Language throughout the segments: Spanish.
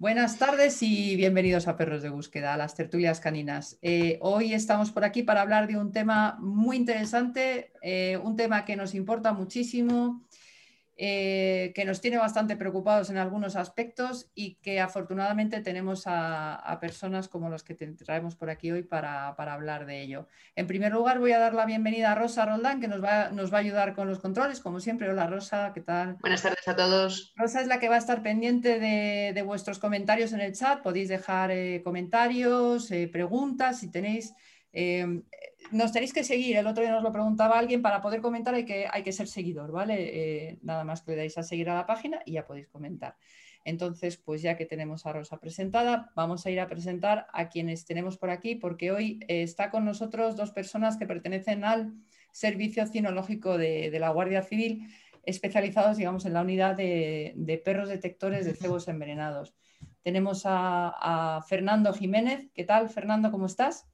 Buenas tardes y bienvenidos a Perros de Búsqueda, a las tertulias caninas. Eh, hoy estamos por aquí para hablar de un tema muy interesante, eh, un tema que nos importa muchísimo eh, que nos tiene bastante preocupados en algunos aspectos y que afortunadamente tenemos a, personas como los que te traemos por aquí hoy para, hablar de ello. En primer lugar, voy a dar la bienvenida a Rosa Roldán, que nos va, nos va a ayudar con los controles, como siempre. Hola Rosa, ¿qué tal? Buenas tardes a todos. Rosa es la que va a estar pendiente de, vuestros comentarios en el chat. Podéis dejar eh, comentarios, eh, preguntas, si tenéis... nos tenéis que seguir, el otro día nos lo preguntaba alguien, para poder comentar hay que, hay que ser seguidor, ¿vale? Eh, nada más que le dais a seguir a la página y ya podéis comentar. Entonces, pues ya que tenemos a Rosa presentada, vamos a ir a presentar a quienes tenemos por aquí, porque hoy eh, está con nosotros dos personas que pertenecen al Servicio Cinológico de, la Guardia Civil, especializados, digamos, en la unidad de, perros detectores de cebos envenenados. Tenemos a, a Fernando Jiménez. ¿Qué tal, Fernando? ¿Cómo estás?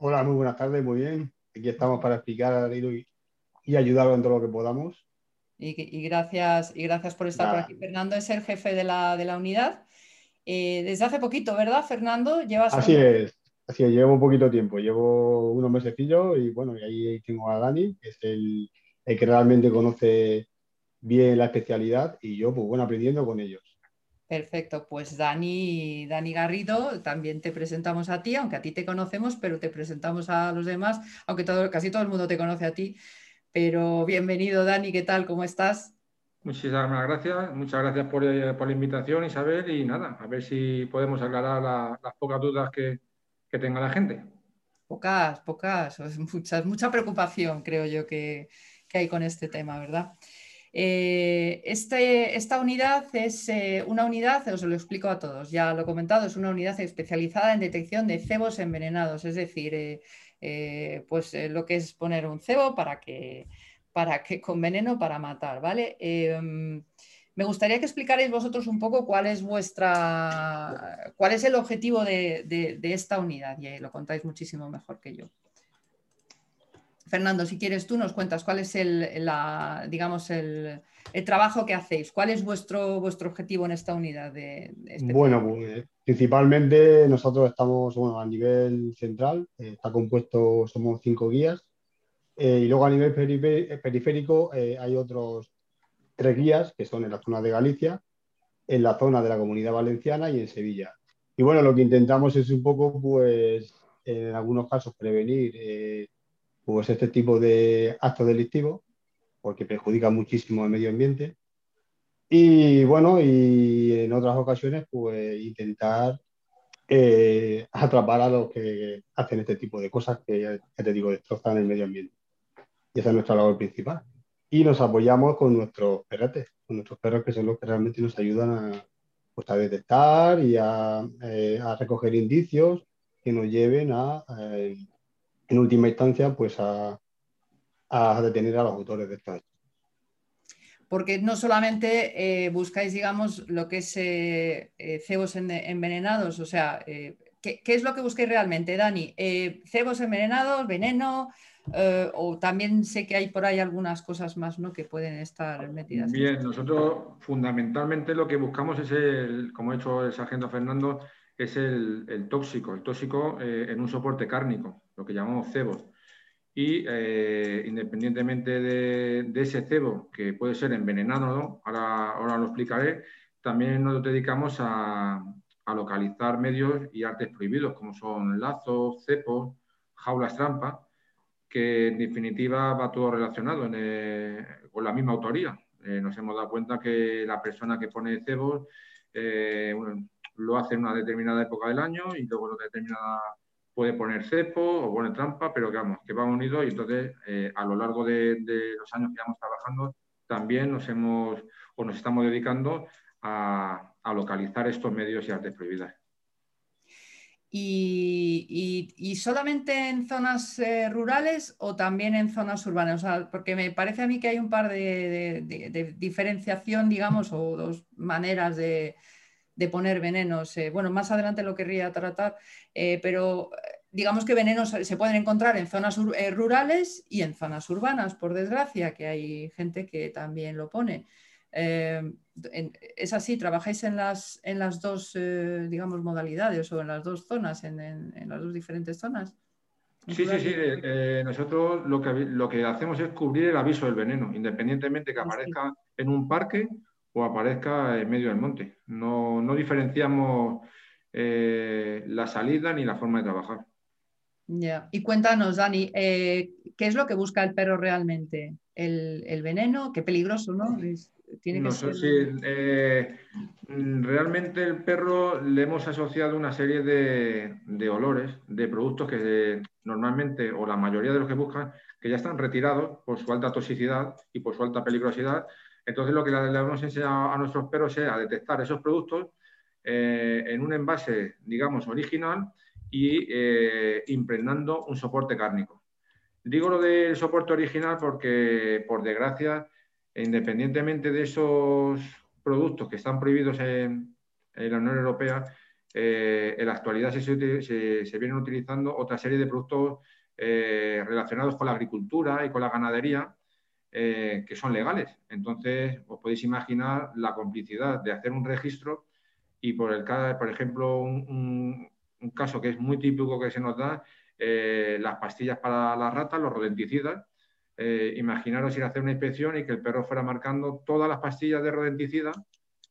Hola, muy buenas tardes, muy bien. Aquí estamos para explicar y, y ayudar en todo lo que podamos. Y, gracias, y gracias por estar por aquí. Fernando es el jefe de la, unidad. Eh, desde hace poquito, ¿verdad, Fernando? ¿Llevas así es, así es, llevo un poquito tiempo, llevo unos mesecillos y bueno, y ahí tengo a Dani, que es el, el que realmente conoce bien la especialidad y yo, pues bueno, aprendiendo con ellos. Perfecto, pues Dani, Dani Garrido, también te presentamos a ti, aunque a ti te conocemos, pero te presentamos a los demás, aunque todo, casi todo el mundo te conoce a ti. Pero bienvenido, Dani, ¿qué tal? ¿Cómo estás? Muchísimas gracias, muchas gracias por, eh, la invitación, Isabel, y nada, a ver si podemos aclarar las pocas dudas que, tenga la gente. Pocas, pocas, muchas, mucha preocupación creo yo que, que hay con este tema, ¿verdad? Eh, este, esta unidad es eh, una unidad, os lo explico a todos, ya lo he comentado, es una unidad especializada en detección de cebos envenenados, es decir, eh, pues lo que es poner un cebo para que, para que con veneno para matar, ¿vale? Em, me gustaría que explicarais vosotros un poco cuál es vuestra, cuál es el objetivo de, de esta unidad y lo contáis muchísimo mejor que yo. Fernando, si quieres tú nos cuentas cuál es el, digamos, el, trabajo que hacéis, cuál es vuestro, vuestro objetivo en esta unidad. De, bueno, pues, principalmente nosotros estamos a nivel central, eh, está compuesto, somos cinco guías, eh, y luego a nivel periférico eh, hay otros tres guías que son en la zona de Galicia, en la zona de la Comunidad Valenciana y en Sevilla. Y bueno, lo que intentamos es un poco, pues, en algunos casos prevenir pues este tipo de actos delictivos, porque perjudica muchísimo el medio ambiente. Y bueno, y en otras ocasiones, pues intentar eh, atrapar a los que hacen este tipo de cosas que, ya te digo, destrozan el medio ambiente. Y esa es nuestra labor principal. Y nos apoyamos con nuestros perretes, con nuestros perros que son los que realmente nos ayudan a, pues, a detectar y a, eh, a recoger indicios que nos lleven a, eh, en última instancia, pues a, detener a los autores de estas. Porque no solamente eh, buscáis, digamos, lo que es eh, eh, cebos envenenados, o sea, ¿qué, es lo que buscáis realmente, Dani? ¿Cebos envenenados, veneno? o también sé que hay por ahí algunas cosas más ¿no? que pueden estar metidas. Bien, nosotros fundamentalmente lo que buscamos es el, como ha hecho el sargento Fernando, es el, tóxico, el tóxico eh, en un soporte cárnico, lo que llamamos cebos. Y eh, independientemente de, ese cebo, que puede ser envenenado, ¿no? ahora, ahora lo explicaré, también nos dedicamos a, localizar medios y artes prohibidos, como son lazos, cepos, jaulas trampa, que en definitiva va todo relacionado eh, con la misma autoría. nos hemos dado cuenta que la persona que pone cebos, lo hace en una determinada época del año y luego en otra determinada puede poner cepo o pone trampa, pero que vamos, que va unido y entonces eh, a lo largo de, los años que vamos trabajando también nos hemos o nos estamos dedicando a, localizar estos medios y artes prohibidas. Y, solamente en zonas eh, rurales o también en zonas urbanas? porque me parece a mí que hay un par de diferenciación, digamos, o dos maneras de, de poner venenos. Eh, bueno, más adelante lo querría tratar, eh, pero eh, digamos que venenos se pueden encontrar en zonas rurales y en zonas urbanas, por desgracia, que hay gente que también lo pone. ¿Es así? ¿Trabajáis en las, en las dos, digamos, modalidades o en las dos zonas, en las dos diferentes zonas? Sí, sí, sí. Eh, nosotros lo que, lo que hacemos es cubrir el aviso del veneno, independientemente que aparezca en un parque o aparezca en medio del monte. No, diferenciamos eh, la salida ni la forma de trabajar. Ya. Y cuéntanos, Dani, ¿qué es lo que busca el perro realmente? ¿El, veneno? Qué peligroso, ¿no? no sé si eh, realmente el perro le hemos asociado una serie de, olores, de productos que normalmente, o la mayoría de los que buscan, que ya están retirados por su alta toxicidad y por su alta peligrosidad. Entonces lo que le, hemos enseñado a nuestros perros es a detectar esos productos eh, en un envase, digamos, original y eh, impregnando un soporte cárnico. Digo lo del soporte original porque, por desgracia, independientemente de esos productos que están prohibidos en, la Unión Europea, eh, en la actualidad se, vienen utilizando otra serie de productos relacionados con la agricultura y con la ganadería eh, que son legales. Entonces, os podéis imaginar la complicidad de hacer un registro y por, el, por ejemplo, un, caso que es muy típico que se nos da, las pastillas para las ratas, los rodenticidas, eh, imaginaros ir a hacer una inspección y que el perro fuera marcando todas las pastillas de rodenticida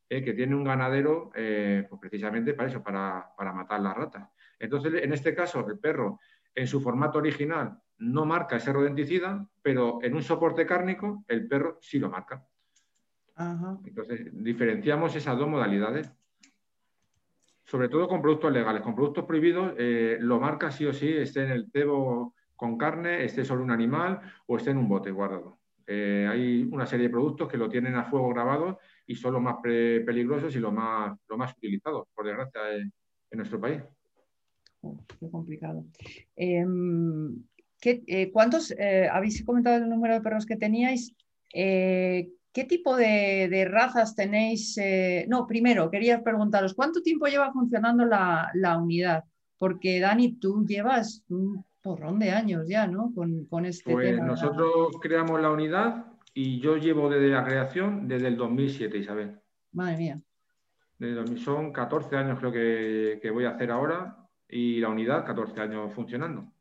eh, que tiene un ganadero, eh, pues precisamente para eso, para, matar las ratas. Entonces, en este caso, el perro en su formato original no marca ese rodenticida, pero en un soporte cárnico el perro sí lo marca. Entonces, diferenciamos esas dos modalidades. Sobre todo con productos legales. Con productos prohibidos, lo marca sí o sí, esté en el cebo con carne, esté solo un animal o esté en un bote guardado. Eh, hay una serie de productos que lo tienen a fuego grabado y son los más peligrosos y los más, más utilizados, por desgracia, en, nuestro país. Oh, qué complicado. Eh, ¿Cuántos, eh, habéis comentado el número de perros que teníais? ¿Qué tipo de, razas tenéis? no, primero, quería preguntaros, ¿cuánto tiempo lleva funcionando la, la unidad? Porque Dani, tú llevas un porrón de años ya, ¿no? Con, este pues Nosotros creamos la unidad y yo llevo desde la creación desde el 2007, Isabel. Madre mía. son 14 años creo que, voy a hacer ahora y la unidad 14 años funcionando.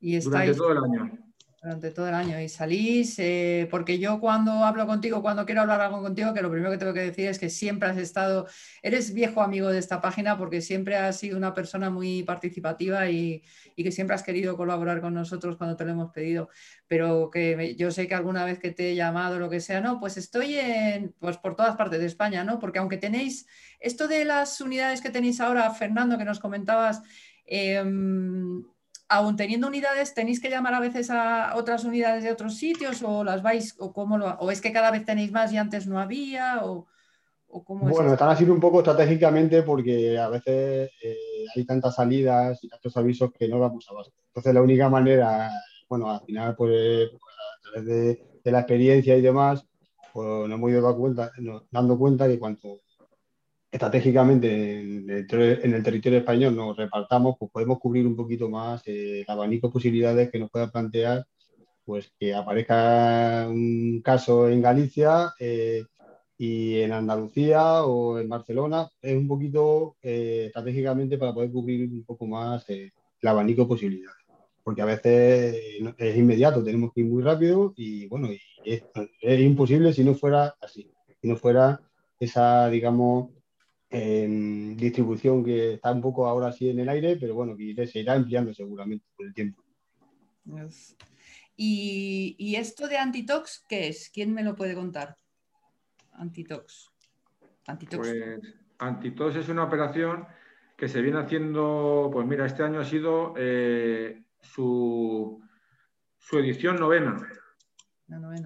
Y Durante todo el año durante todo el año y salís, eh, porque yo cuando hablo contigo, cuando quiero hablar algo contigo, que lo primero que tengo que decir es que siempre has estado, eres viejo amigo de esta página porque siempre has sido una persona muy participativa y, que siempre has querido colaborar con nosotros cuando te lo hemos pedido, pero que yo sé que alguna vez que te he llamado, lo que sea, no, pues estoy en, pues por todas partes de España, ¿no? Porque aunque tenéis esto de las unidades que tenéis ahora, Fernando, que nos comentabas, eh, aún teniendo unidades, tenéis que llamar a veces a otras unidades de otros sitios o las vais, o cómo lo, o es que cada vez tenéis más y antes no había, o, cómo Bueno, están haciendo un poco estratégicamente porque a veces eh, hay tantas salidas y tantos avisos que no damos abasto. Entonces la única manera, bueno, al final, pues a través de, la experiencia y demás, pues nos hemos ido cuenta, dando cuenta de cuanto estratégicamente en el, territorio español nos repartamos, pues podemos cubrir un poquito más eh, el abanico de posibilidades que nos pueda plantear pues que aparezca un caso en Galicia eh, y en Andalucía o en Barcelona. Es un poquito eh, estratégicamente para poder cubrir un poco más el abanico de posibilidades. Porque a veces es inmediato, tenemos que ir muy rápido y bueno, es, es imposible si no fuera así, si no fuera esa, digamos, distribución que está un poco ahora sí en el aire, pero bueno, que se irá ampliando seguramente con el tiempo. ¿Y, esto de Antitox qué es? ¿Quién me lo puede contar? Antitox. Antitox. Pues Antitox es una operación que se viene haciendo, pues mira, este año ha sido eh, su, su, edición novena.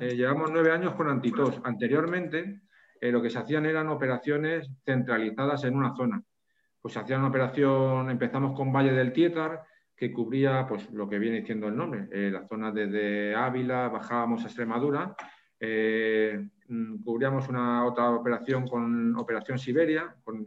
Eh, llevamos nueve años con Antitox. Anteriormente eh, lo que se hacían eran operaciones centralizadas en una zona. Pues se hacía una operación, empezamos con Valle del Tietar, que cubría pues, lo que viene diciendo el nombre, eh, la zona desde Ávila, bajábamos a Extremadura, eh, mm, cubríamos una otra operación con Operación Siberia, con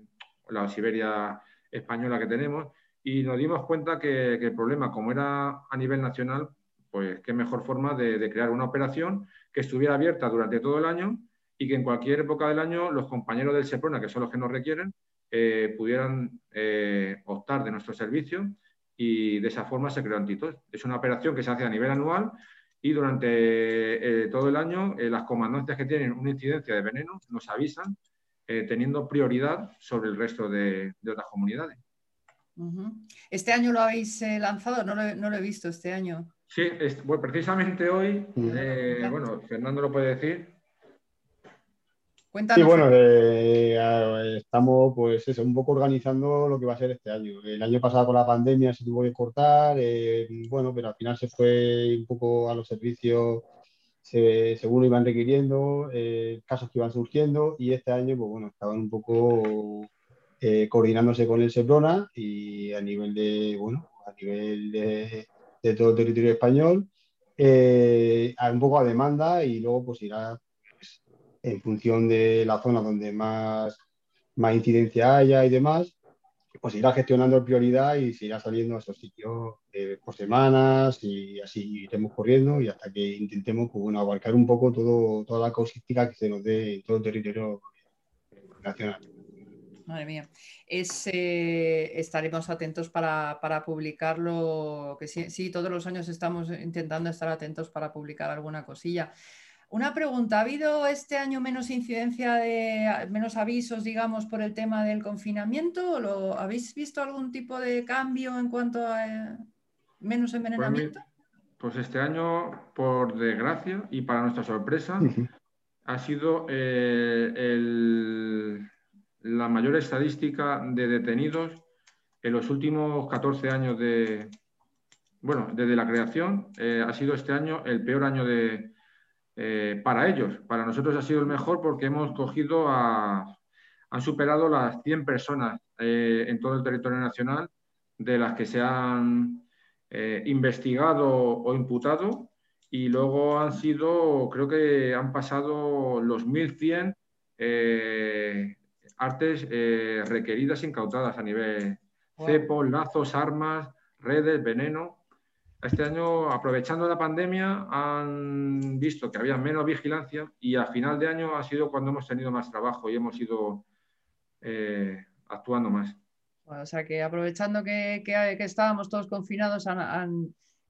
la Siberia española que tenemos, y nos dimos cuenta que, el problema, como era a nivel nacional, pues qué mejor forma de crear una operación que estuviera abierta durante todo el año y que en cualquier época del año los compañeros del SEPRONA, que son los que nos requieren, eh, pudieran eh, optar de nuestro servicio y de esa forma se creó Antitos. Es una operación que se hace a nivel anual y durante todo el año las comandancias que tienen una incidencia de veneno nos avisan teniendo prioridad sobre el resto de otras comunidades. ¿Este año lo habéis eh, lanzado? No lo, he visto este año. Sí, precisamente hoy, eh, bueno, Fernando lo puede decir. Cuéntanos. Sí, bueno, eh, estamos pues un poco organizando lo que va a ser este año. El año pasado con la pandemia se tuvo que cortar, bueno, pero al final se fue un poco a los servicios según iban requiriendo, casos que iban surgiendo y este año, pues bueno, estaban un poco eh, coordinándose con el SEPRONA y a nivel de, bueno, a nivel de, todo el territorio español, eh, un poco a demanda y luego pues irá en función de la zona donde más, más incidencia haya y demás, pues irá gestionando prioridad y se irá saliendo a esos sitios eh, por semanas y así iremos corriendo y hasta que intentemos pues, abarcar un poco todo, toda la causística que se nos dé en todo el territorio nacional. Madre mía. Eh, estaremos atentos para, publicarlo, que sí, todos los años estamos intentando estar atentos para publicar alguna cosilla. Una pregunta, ¿ha habido este año menos incidencia de menos avisos, digamos, por el tema del confinamiento? ¿Lo, ¿Habéis visto algún tipo de cambio en cuanto a eh, menos pues envenenamiento? Pues, este año, por desgracia y para nuestra sorpresa, ha sido eh, el, la mayor estadística de detenidos en los últimos 14 años de, bueno, desde la creación, eh, ha sido este año el peor año de, eh, para ellos. Para nosotros ha sido el mejor porque hemos cogido a, han superado las 100 personas eh, en todo el territorio nacional de las que se han investigado o imputado y luego han sido, creo que han pasado los 1.100 artes eh, requeridas incautadas a nivel cepos, lazos, armas, redes, veneno. Este año, aprovechando la pandemia, han visto que había menos vigilancia y a final de año ha sido cuando hemos tenido más trabajo y hemos ido eh, actuando más. o sea que aprovechando que, estábamos todos confinados,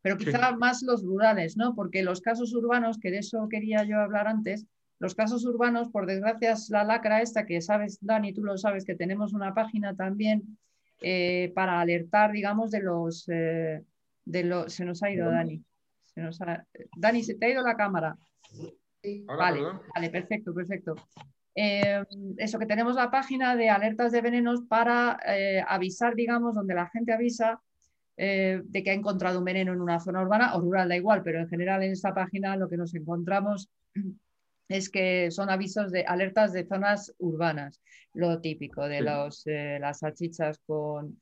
pero quizá más los rurales, ¿no? Porque los casos urbanos, que de eso quería yo hablar antes, los casos urbanos, por desgracia, es la lacra esta que sabes, Dani, tú lo sabes, que tenemos una página también eh, para alertar, digamos, de los... Eh, de los se nos ha ido, Dani. Dani, se te ha ido la cámara. vale, vale, perfecto, perfecto. Eh, eso que tenemos la página de alertas de venenos para avisar, digamos, donde la gente avisa de que ha encontrado un veneno en una zona urbana o rural, da igual, pero en general en esta página lo que nos encontramos es que son avisos de alertas de zonas urbanas, lo típico de los, eh, las salchichas con,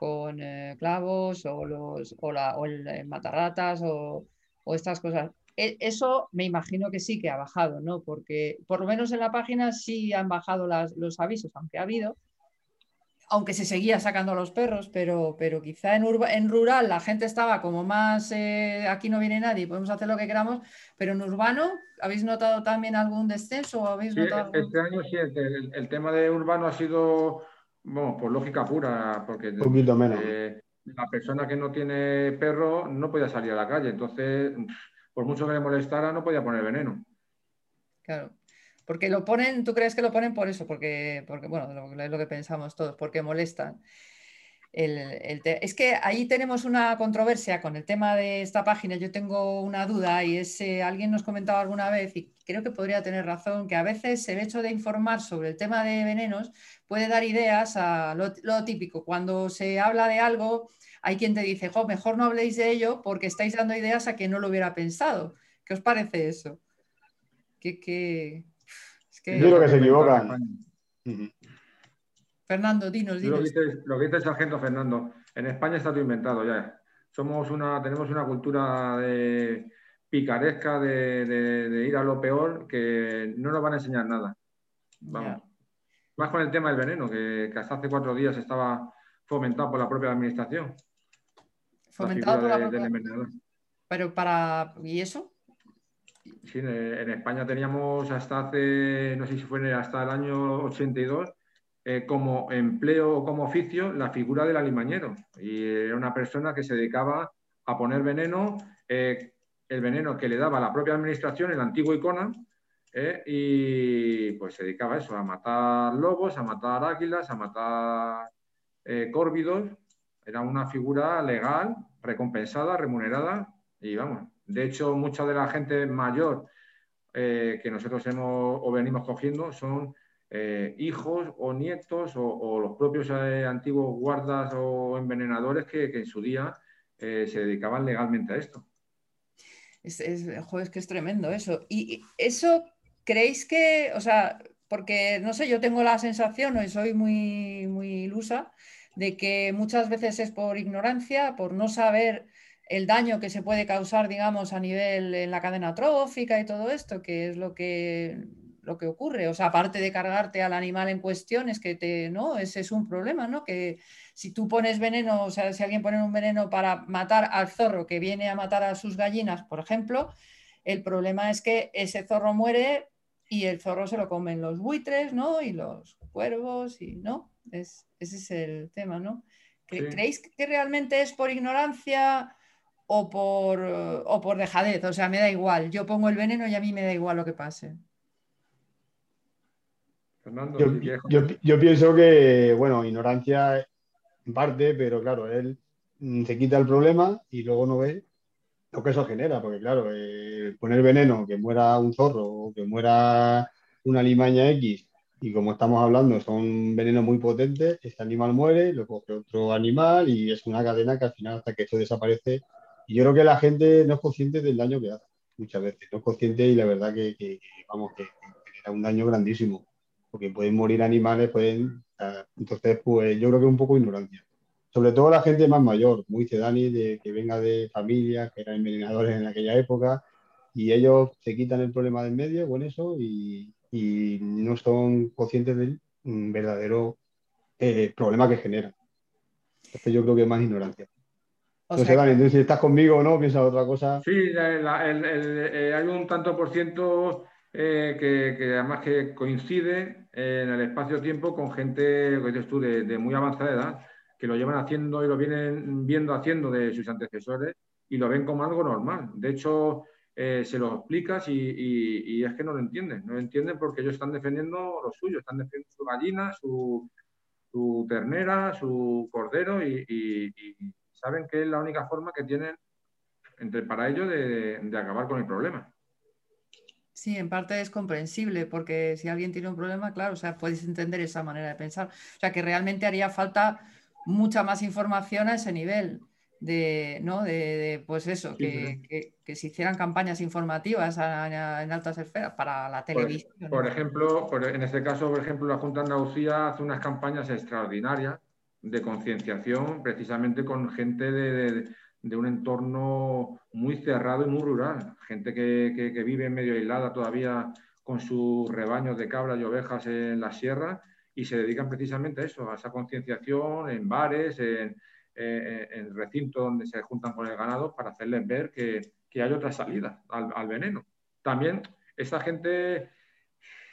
con eh, clavos o, los, o, la, o el, eh, matarratas o, o, estas cosas. E, eso me imagino que sí que ha bajado, ¿no? Porque por lo menos en la página sí han bajado las, los avisos, aunque ha habido, aunque se seguía sacando a los perros, pero, pero quizá en, en rural la gente estaba como más, eh, aquí no viene nadie, podemos hacer lo que queramos, pero en urbano, ¿habéis notado también algún descenso? ¿Habéis notado Este año sí, el, tema de urbano ha sido, bueno, por lógica pura, porque eh, la persona que no tiene perro no podía salir a la calle, entonces, por mucho que le molestara, no podía poner veneno. Claro. Porque lo ponen, ¿tú crees que lo ponen por eso? Porque, porque bueno, es lo que pensamos todos, porque molestan. es que ahí tenemos una controversia con el tema de esta página. Yo tengo una duda y es, eh, alguien nos comentaba alguna vez y creo que podría tener razón, que a veces el hecho de informar sobre el tema de venenos puede dar ideas a lo, típico. Cuando se habla de algo, hay quien te dice, mejor no habléis de ello porque estáis dando ideas a que no lo hubiera pensado. ¿Qué os parece eso? ¿Qué, qué, yo creo que se equivocan. Fernando, dinos, dinos. Lo que, dice, el sargento Fernando, en España está todo inventado ya. Somos una, tenemos una cultura de picaresca de, ir a lo peor que no nos van a enseñar nada. Vamos. Más con el tema del veneno, que, hasta hace cuatro días estaba fomentado por la propia administración. Fomentado por la propia... Pero para... ¿Y eso? Sí, en España teníamos hasta hace, no sé si fue hasta el año 82, eh, como empleo o como oficio la figura del alimañero. Y era una persona que se dedicaba a poner veneno, eh, el veneno que le daba la propia administración, el antiguo Icona, eh, y pues se dedicaba a eso, a matar lobos, a matar águilas, a matar córvidos. Era una figura legal, recompensada, remunerada, y vamos, de hecho, mucha de la gente mayor que nosotros hemos o venimos cogiendo son eh, hijos o nietos o, los propios eh, antiguos guardas o envenenadores que, en su día eh, se dedicaban legalmente a esto. Es, es, que es tremendo eso. Y eso, ¿creéis que, o sea, porque no sé, yo tengo la sensación, y soy muy, muy ilusa, de que muchas veces es por ignorancia, por no saber el daño que se puede causar, digamos, a nivel en la cadena trófica y todo esto, que es lo que lo que ocurre. O sea, aparte de cargarte al animal en cuestión, es que te, ¿no? Ese es un problema, ¿no? Que si tú pones veneno, o sea, si alguien pone un veneno para matar al zorro que viene a matar a sus gallinas, por ejemplo, el problema es que ese zorro muere y el zorro se lo comen los buitres, ¿no? Y los cuervos, y no. Es, ese es el tema, ¿no? ¿Creéis que realmente es por ignorancia? O por, o por dejadez, o sea, me da igual, yo pongo el veneno y a mí me da igual lo que pase yo, pienso que, bueno, ignorancia en parte, pero claro, él mm, se quita el problema y luego no ve lo que eso genera, porque claro, eh, poner veneno, que muera un zorro o que muera una limaña X, y como estamos hablando, son venenos muy potentes, este animal muere, lo coge otro animal y es una cadena que al final hasta que esto desaparece. Y yo creo que la gente no es consciente del daño que hace, muchas veces, no es consciente y la verdad que, vamos, que genera un daño grandísimo porque pueden morir animales, pueden... Entonces, pues yo creo que es un poco ignorancia. Sobre todo la gente más mayor, muy dice Dani, de, que venga de familias que eran envenenadores en aquella época, y ellos se quitan el problema del medio con eso y, no son conscientes del verdadero eh, problema que genera. Entonces yo creo que es más ignorancia. Entonces, Dani, si estás conmigo o no, piensa otra cosa. Sí, eh, hay un tanto por ciento eh, que, además que coincide en el espacio-tiempo con gente, tú, de, muy avanzada edad, que lo llevan haciendo y lo vienen viendo haciendo de sus antecesores y lo ven como algo normal. De hecho, eh, se lo explicas y, es que no lo entienden. No lo entienden porque ellos están defendiendo lo suyo, están defendiendo su gallina, su, ternera, su cordero y, saben que es la única forma que tienen entre, para ellos de acabar con el problema. Sí, en parte es comprensible, porque si alguien tiene un problema, claro, o sea, puedes entender esa manera de pensar. O sea, que realmente haría falta mucha más información a ese nivel de, ¿no? De, pues eso, que, se hicieran campañas informativas en altas esferas para la televisión. Por, ejemplo, en este caso, por ejemplo, la Junta de Andalucía hace unas campañas extraordinarias de concienciación precisamente con gente de, de un entorno muy cerrado y muy rural. Gente que, que, vive medio aislada todavía con sus rebaños de cabras y ovejas en la sierra y se dedican precisamente a eso, a esa concienciación en bares, en, en, recintos donde se juntan con el ganado para hacerles ver que, que hay otra salida al, al, veneno. También esa gente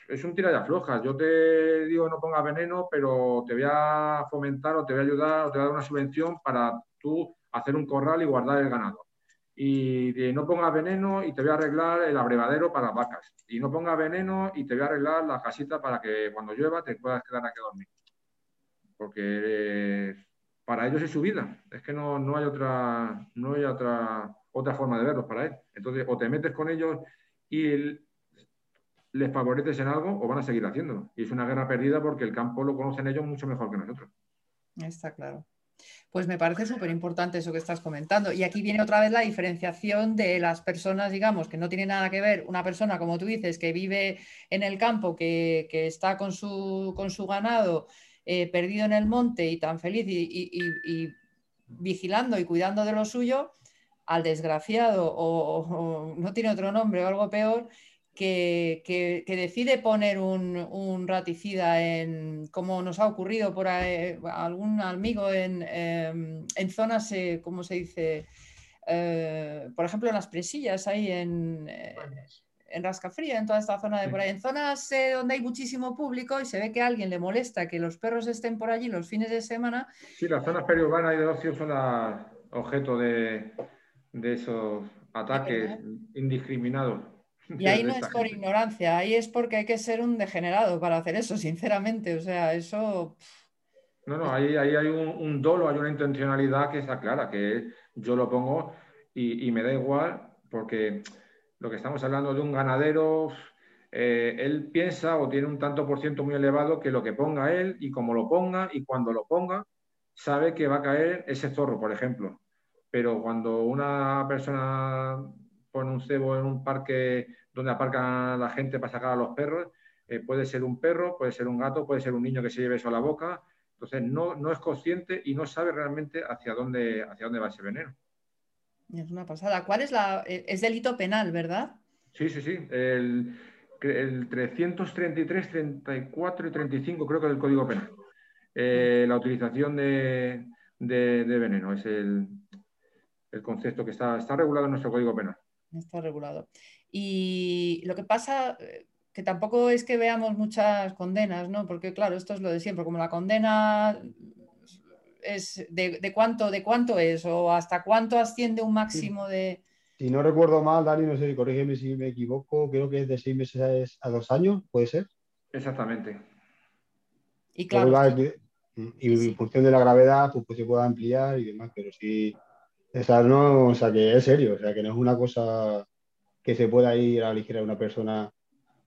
es un tira de aflojas. Yo te digo no pongas veneno, pero te voy a fomentar o te voy a ayudar o te voy a dar una subvención para tú hacer un corral y guardar el ganado. Y no pongas veneno y te voy a arreglar el abrevadero para vacas. Y no pongas veneno y te voy a arreglar la casita para que cuando llueva te puedas quedar aquí a dormir. Porque eh, para ellos es su vida. Es que no, no hay otra, no hay otra, otra forma de verlos para él. Entonces, o te metes con ellos y les favoreces en algo o van a seguir haciéndolo. Y es una guerra perdida porque el campo lo conocen ellos mucho mejor que nosotros. Está claro. Pues me parece súper importante eso que estás comentando. Y aquí viene otra vez la diferenciación de las personas, digamos, que no tiene nada que ver, una persona, como tú dices, que vive en el campo, que, está con su, con su ganado eh, perdido en el monte y tan feliz y, vigilando y cuidando de lo suyo, al desgraciado o, no tiene otro nombre o algo peor, que, decide poner un, raticida en, como nos ha ocurrido por algún amigo en, em, en zonas, eh, ¿cómo se dice? eh, por ejemplo, en las presillas, ahí en, en Rascafría, en toda esta zona de por ahí, en zonas eh, donde hay muchísimo público y se ve que a alguien le molesta que los perros estén por allí los fines de semana. Sí, las zonas periurbanas y de ocio son objeto de, de esos ataques indiscriminados. Y ahí no es por ignorancia, ahí es porque hay que ser un degenerado para hacer eso, sinceramente. O sea, eso. No, no, ahí, ahí hay un, dolo, hay una intencionalidad que está clara, que yo lo pongo y, me da igual, porque lo que estamos hablando de un ganadero, eh, él piensa o tiene un tanto por ciento muy elevado que lo que ponga él y como lo ponga y cuando lo ponga, sabe que va a caer ese zorro, por ejemplo. Pero cuando una persona pone un cebo en un parque donde aparca la gente para sacar a los perros, eh, puede ser un perro, puede ser un gato, puede ser un niño que se lleve eso a la boca. Entonces no, no es consciente y no sabe realmente hacia dónde, hacia dónde va ese veneno. Es una pasada. ¿Cuál es la...? Eh, es delito penal, ¿verdad? Sí, sí, sí. El, el 333, 34 y 35 creo que es el Código Penal. Eh, la utilización de, veneno es el, concepto que está, está regulado en nuestro Código Penal. Está regulado. Y lo que pasa, eh, que tampoco es que veamos muchas condenas, ¿no? Porque claro, esto es lo de siempre, como la condena es de, cuánto, de cuánto es o hasta cuánto asciende un máximo de... Si no recuerdo mal, Dani, no sé, corrígeme si me equivoco, creo que es de seis meses a dos años, ¿puede ser? Exactamente. Y claro. y en función de la gravedad, pues, pues, se puede ampliar y demás, pero sí, esa no, o sea, que es serio, o sea, que no es una cosa que se pueda ir a ligera una persona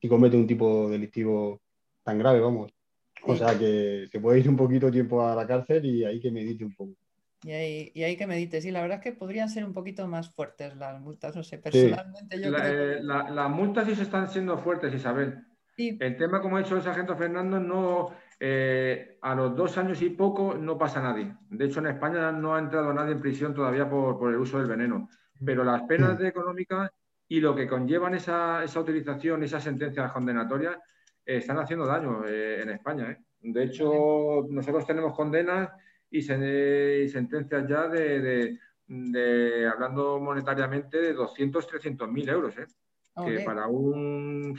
que comete un tipo delictivo tan grave, vamos. O sea que se puede ir un poquito tiempo a la cárcel y hay que medite un poco. Y hay, y hay que medite, sí, la verdad es que podrían ser un poquito más fuertes las multas, no sé, personalmente yo creo que... Eh, las multas sí se están siendo fuertes, Isabel. El tema, como ha dicho el sargento Fernando, no, eh, a los dos años y poco no pasa nadie. De hecho, en España no ha entrado nadie en prisión todavía por, el uso del veneno. Pero las penas de económicas y lo que conllevan esa, esa utilización, esas sentencias condenatorias, están haciendo daño eh, en España. ¿eh? De hecho, nosotros tenemos condenas y, sentencias ya de, hablando monetariamente, de 200, 300 mil euros. ¿eh? Que para un...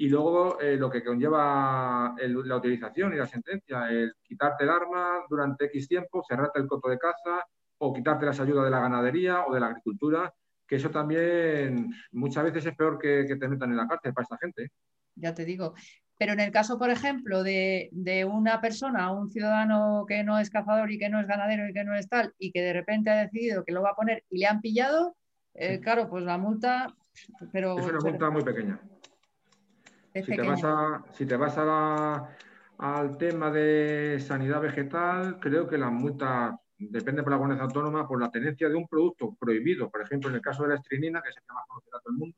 Y luego lo que conlleva la utilización y la sentencia, el quitarte el arma durante X tiempo, cerrarte el coto de caza o quitarte las ayudas de la ganadería o de la agricultura, que eso también muchas veces es peor que, que te metan en la cárcel para esta gente ya te digo. Pero en el caso, por ejemplo, de, una persona, un ciudadano que no es cazador y que no es ganadero y que no es tal, y que de repente ha decidido que lo va a poner y le han pillado, eh, claro, pues la multa. Pero, es una multa muy pequeña. Si te, vas a, si te vas al tema de sanidad vegetal, creo que la multa depende por la comunidad autónoma por la tenencia de un producto prohibido. Por ejemplo, en el caso de la estrinina, que es el que más conoce a todo el mundo,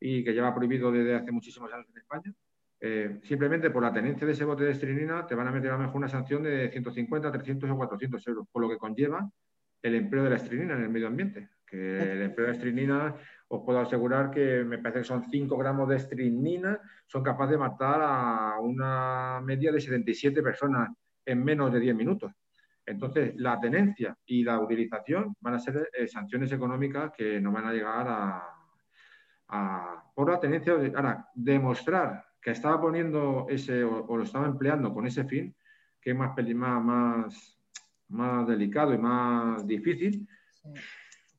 y que lleva prohibido desde hace muchísimos años en España. Eh, simplemente por la tenencia de ese bote de estrinina te van a meter a lo mejor una sanción de 150, 300 o 400 euros, por lo que conlleva el empleo de la estrinina en el medio ambiente. Que el empleo de la estrinina, os puedo asegurar que me parece que son 5 gramos de estrinina, son capaces de matar a una media de 77 personas en menos de 10 minutos. Entonces, la tenencia y la utilización van a ser eh, sanciones económicas que no van a llegar a, por la tenencia, ahora, demostrar que estaba poniendo ese o, lo estaba empleando con ese fin, que es más, más, más delicado y más difícil,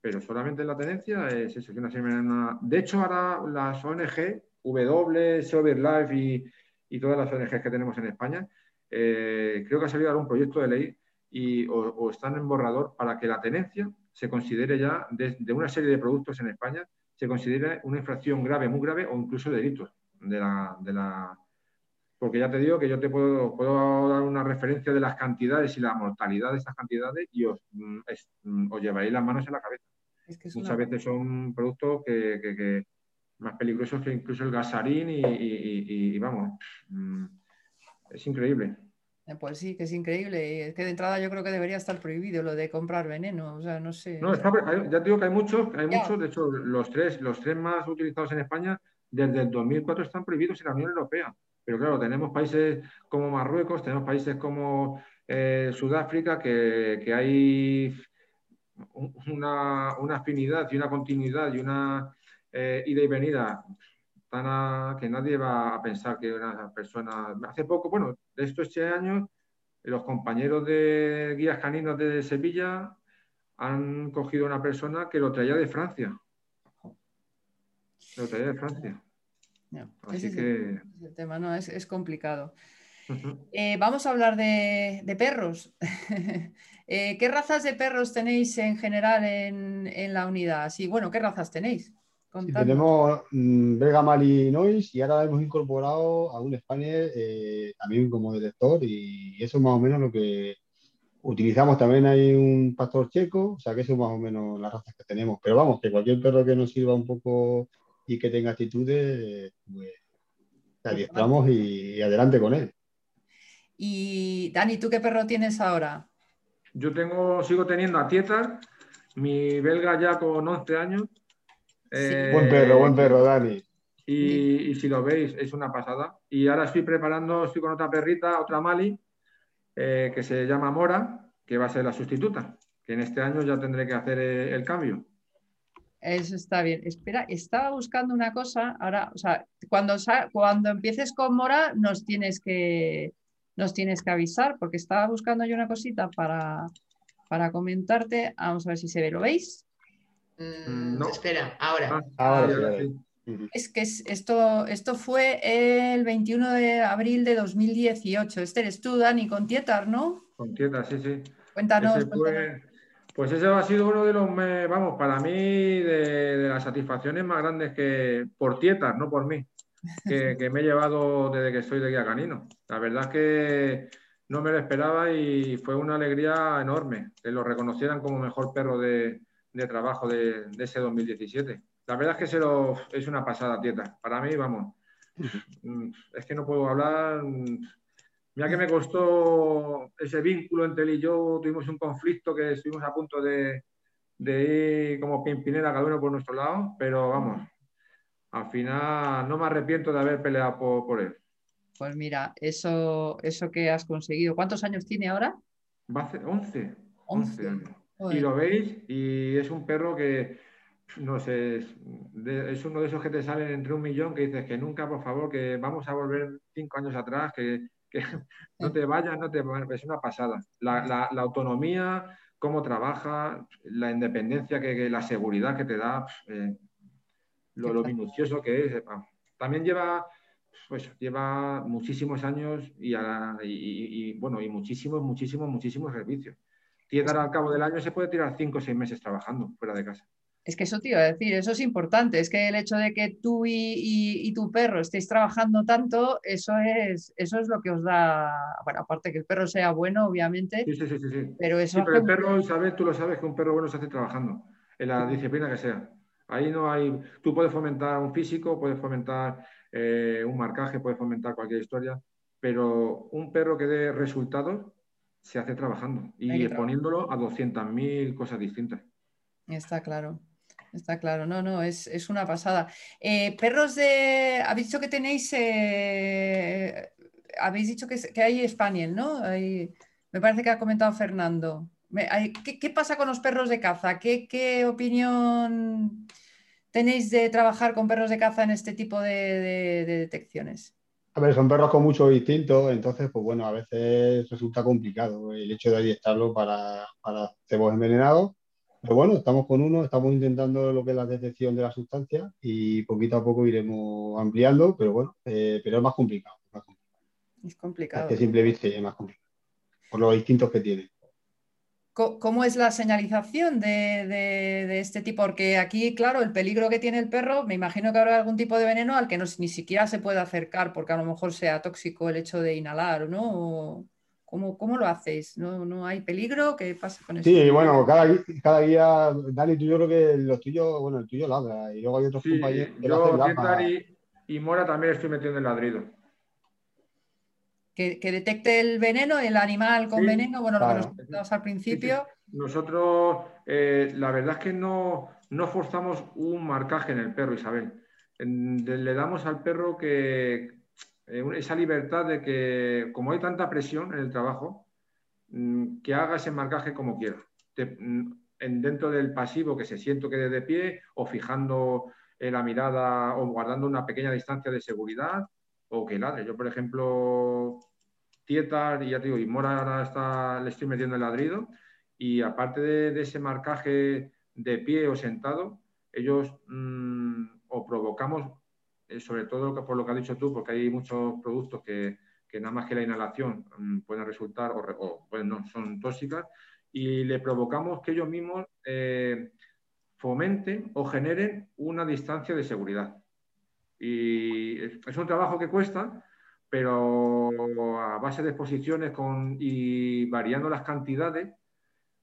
pero solamente la tenencia es eso, una De hecho, ahora las ONG, W, Life y, todas las ONGs que tenemos en España, eh, creo que ha salido ahora un proyecto de ley y, o, están en borrador para que la tenencia se considere ya de una serie de productos en España se considera una infracción grave, muy grave o incluso delito de la, de la... Porque ya te digo que yo te puedo, dar una referencia de las cantidades y la mortalidad de estas cantidades y os, mm, mm, os llevaréis las manos en la cabeza. Muchas veces son productos que, que, más peligrosos que incluso el gasarín y, y, y vamos, mm, es increíble. Eh, pues sí, que es increíble. Es que de entrada yo creo que debería estar prohibido lo de comprar veneno. O sea, no sé. No, ya te digo que hay muchos, hay muchos. De hecho, los tres, los tres más utilizados en España desde el 2004 están prohibidos en la Unión Europea. Pero claro, tenemos países como Marruecos, tenemos países como eh, Sudáfrica, que, hay una, afinidad y una continuidad y una eh, ida y venida tan que nadie va a pensar que una persona... Hace poco, bueno, de esto este año, los compañeros de guías caninos de Sevilla han cogido una persona que lo traía de Francia. Lo traía de Francia. Así que... el tema, no, es, complicado. Eh, vamos a hablar de, perros. Eh, ¿Qué razas de perros tenéis en general en, la unidad? Sí, bueno, ¿qué razas tenéis? tenemos mm, Belga Mali Noise y ahora hemos incorporado a un Spaniel eh, también como detector y eso es más o menos lo que utilizamos. También hay un pastor checo, o sea que eso es más o menos las razas que tenemos. Pero vamos, que cualquier perro que nos sirva un poco y que tenga actitudes, pues adiestramos y, adelante con él. Y Dani, ¿tú qué perro tienes ahora? Yo tengo, sigo teniendo a Tietar, mi belga ya con 11 años. Eh, buen perro, buen perro, Dani. Y, si lo veis, es una pasada. Y ahora estoy preparando, estoy con otra perrita, otra Mali, eh, que se llama Mora, que va a ser la sustituta, que en este año ya tendré que hacer eh, el cambio. Eso está bien. Espera, estaba buscando una cosa. Ahora, o sea, cuando, cuando empieces con Mora, nos tienes que nos tienes que avisar, porque estaba buscando yo una cosita para, para comentarte. Vamos a ver si se ve, ¿lo veis? Mm, no. Espera, ahora. Ah, es que esto, esto fue el 21 de abril de 2018. Este eres tú, Dani, con Tietar, ¿no? Con Tietar, sí, sí. Cuéntanos. Pues ese ha sido uno de los, vamos, para mí, de, las satisfacciones más grandes que por Tietar, no por mí, que, me he llevado desde que estoy de guía canino. La verdad es que no me lo esperaba y fue una alegría enorme que lo reconocieran como mejor perro de, trabajo de, ese 2017. La verdad es que es una pasada, Tietar. Para mí, vamos, mm, es que no puedo hablar Mira que me costó ese vínculo entre él y yo, tuvimos un conflicto que estuvimos a punto de, ir como pimpinera cada uno por nuestro lado, pero vamos, al final no me arrepiento de haber peleado por, él. Pues mira, eso, eso que has conseguido, ¿cuántos años tiene ahora? Va a ser 11. 11 años. Y lo veis, y es un perro que, no sé, es, es, uno de esos que te salen entre un millón que dices que nunca, por favor, que vamos a volver cinco años atrás, que que no te vayas, no te es una pasada. La, autonomía, cómo trabaja, la independencia, que, la seguridad que te da, eh, lo, minucioso que es. También lleva, pues, lleva muchísimos años y, bueno, y muchísimos, muchísimos, muchísimos servicios. Tiene al cabo del año se puede tirar cinco o seis meses trabajando fuera de casa. Es que eso te iba a decir, eso es importante, es que el hecho de que tú y, tu perro estéis trabajando tanto, eso es, eso es lo que os da, bueno, aparte que el perro sea bueno, obviamente, sí, sí, sí, sí. pero eso... Sí, pero el perro, sabes, tú lo sabes que un perro bueno se hace trabajando, en la disciplina que sea. Ahí no hay, tú puedes fomentar un físico, puedes fomentar eh, un marcaje, puedes fomentar cualquier historia, pero un perro que dé resultados se hace trabajando y poniéndolo a 200.000 cosas distintas. Está claro. Está claro, no, no, es, una pasada. Eh, perros de. Habéis dicho que tenéis. Eh, habéis dicho que, que, hay Spaniel, ¿no? me parece que ha comentado Fernando. ¿Qué, pasa con los perros de caza? ¿Qué, opinión tenéis de trabajar con perros de caza en este tipo de, detecciones? A ver, son perros con mucho instinto, entonces, pues bueno, a veces resulta complicado el hecho de adiestrarlo para, para cebos envenenados pero bueno, estamos con uno, estamos intentando lo que es la detección de la sustancia y poquito a poco iremos ampliando, pero bueno, eh, pero es más complicado, Es complicado. Es que simple vista es más complicado, por los distintos que tiene. ¿Cómo es la señalización de, este tipo? Porque aquí, claro, el peligro que tiene el perro, me imagino que habrá algún tipo de veneno al que no, ni siquiera se puede acercar porque a lo mejor sea tóxico el hecho de inhalar, ¿no? ¿Cómo, lo hacéis? ¿No, ¿No, hay peligro? ¿Qué pasa con eso? Sí, bueno, cada, cada día, Dani, tú yo creo que los tuyos, bueno, el tuyo ladra y luego hay otros compañeros que yo, hacen y, y Mora también estoy metiendo el ladrido. Que, detecte el veneno, el animal con veneno, bueno, lo que nos comentabas al principio. Nosotros, eh, la verdad es que no, no forzamos un marcaje en el perro, Isabel. le damos al perro que, eh, esa libertad de que, como hay tanta presión en el trabajo, mm, que haga ese marcaje como quiera. Mm, en, dentro del pasivo que se siento que de pie o fijando la mirada o guardando una pequeña distancia de seguridad o que ladre. Yo, por ejemplo, Y ya te digo, y Mora ahora le estoy metiendo el ladrido, y aparte de, ese marcaje de pie o sentado, ellos mm, o provocamos, eh, sobre todo por lo que has dicho tú, porque hay muchos productos que, nada más que la inhalación mm, pueden resultar o, son tóxicas, y le provocamos que ellos mismos eh, fomenten o generen una distancia de seguridad. Y es un trabajo que cuesta, pero a base de exposiciones con, y variando las cantidades,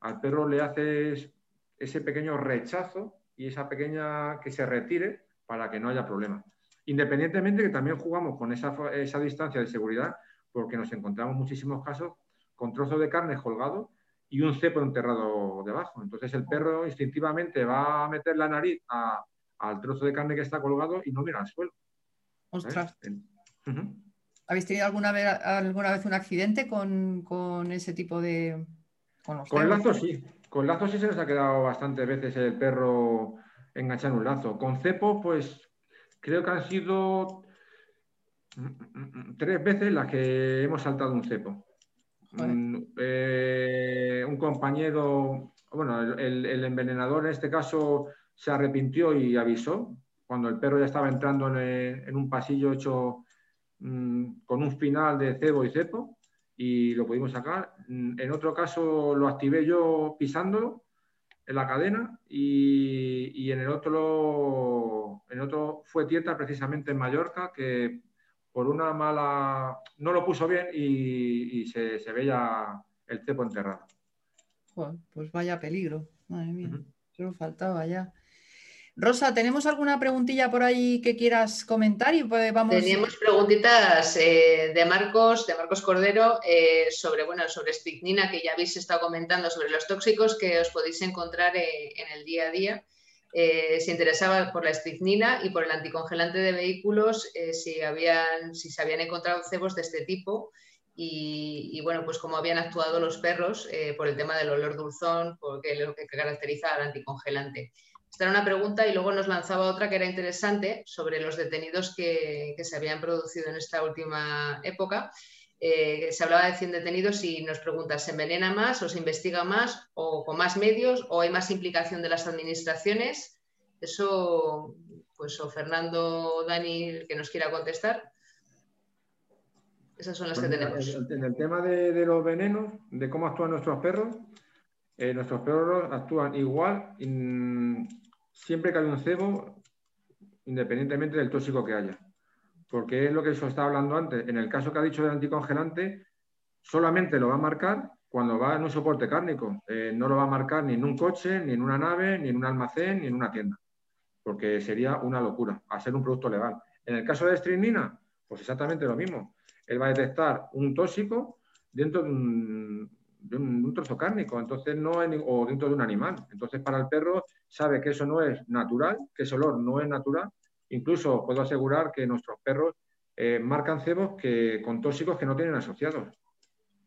al perro le haces ese pequeño rechazo y esa pequeña que se retire para que no haya problema. Independientemente que también jugamos con esa, esa distancia de seguridad, porque nos encontramos muchísimos casos con trozos de carne colgados y un cepo enterrado debajo. Entonces el perro instintivamente va a meter la nariz al trozo de carne que está colgado y no mira al suelo. Ostras. ¿Habéis tenido alguna vez, alguna vez un accidente con, ese tipo de... Con, los con lazo sí. Con lazo sí se nos ha quedado bastantes veces el perro enganchado en un lazo. Con cepo, pues creo que han sido mm, mm, mm, tres veces las que hemos saltado un cepo. Eh, un compañero, bueno, el, envenenador en este caso se arrepintió y avisó cuando el perro ya estaba entrando en, un pasillo hecho mm, con un final de cebo y cepo y lo pudimos sacar. Mm, en otro caso lo activé yo pisándolo en la cadena y, en el otro en otro fue Tieta precisamente en Mallorca que por una mala... no lo puso bien y, se, veía el cepo enterrado. pues vaya peligro, madre mía, uh faltaba ya. Rosa, ¿tenemos alguna preguntilla por ahí que quieras comentar? Y pues vamos... Teníamos preguntitas eh, de Marcos, de Marcos Cordero, eh, sobre, bueno, sobre estricnina, que ya habéis estado comentando sobre los tóxicos que os podéis encontrar eh, en el día a día. Eh, se interesaba por la estricnina y por el anticongelante de vehículos, eh, si, habían, si se habían encontrado cebos de este tipo y, bueno, pues cómo habían actuado los perros eh, por el tema del olor dulzón, porque es lo que caracteriza al anticongelante. Esta era una pregunta y luego nos lanzaba otra que era interesante sobre los detenidos que, que se habían producido en esta última época eh, se hablaba de 100 detenidos y nos pregunta, ¿se envenena más o se investiga más o con más medios o hay más implicación de las administraciones? Eso, pues o Fernando Dani que nos quiera contestar. Esas son las que pues tenemos. En el tema de, los venenos, de cómo actúan nuestros perros, eh, nuestros perros actúan igual siempre que hay un cebo, independientemente del tóxico que haya porque es lo que se estaba hablando antes. En el caso que ha dicho del anticongelante, solamente lo va a marcar cuando va en un soporte cárnico. Eh, no lo va a marcar ni en un coche, ni en una nave, ni en un almacén, ni en una tienda, porque sería una locura, a ser un producto legal. En el caso de estrinina, pues exactamente lo mismo. Él va a detectar un tóxico dentro de un, trozo cárnico, entonces no o dentro de un animal. Entonces, para el perro sabe que eso no es natural, que ese olor no es natural Incluso puedo asegurar que nuestros perros eh, marcan cebos que, con tóxicos que no tienen asociados,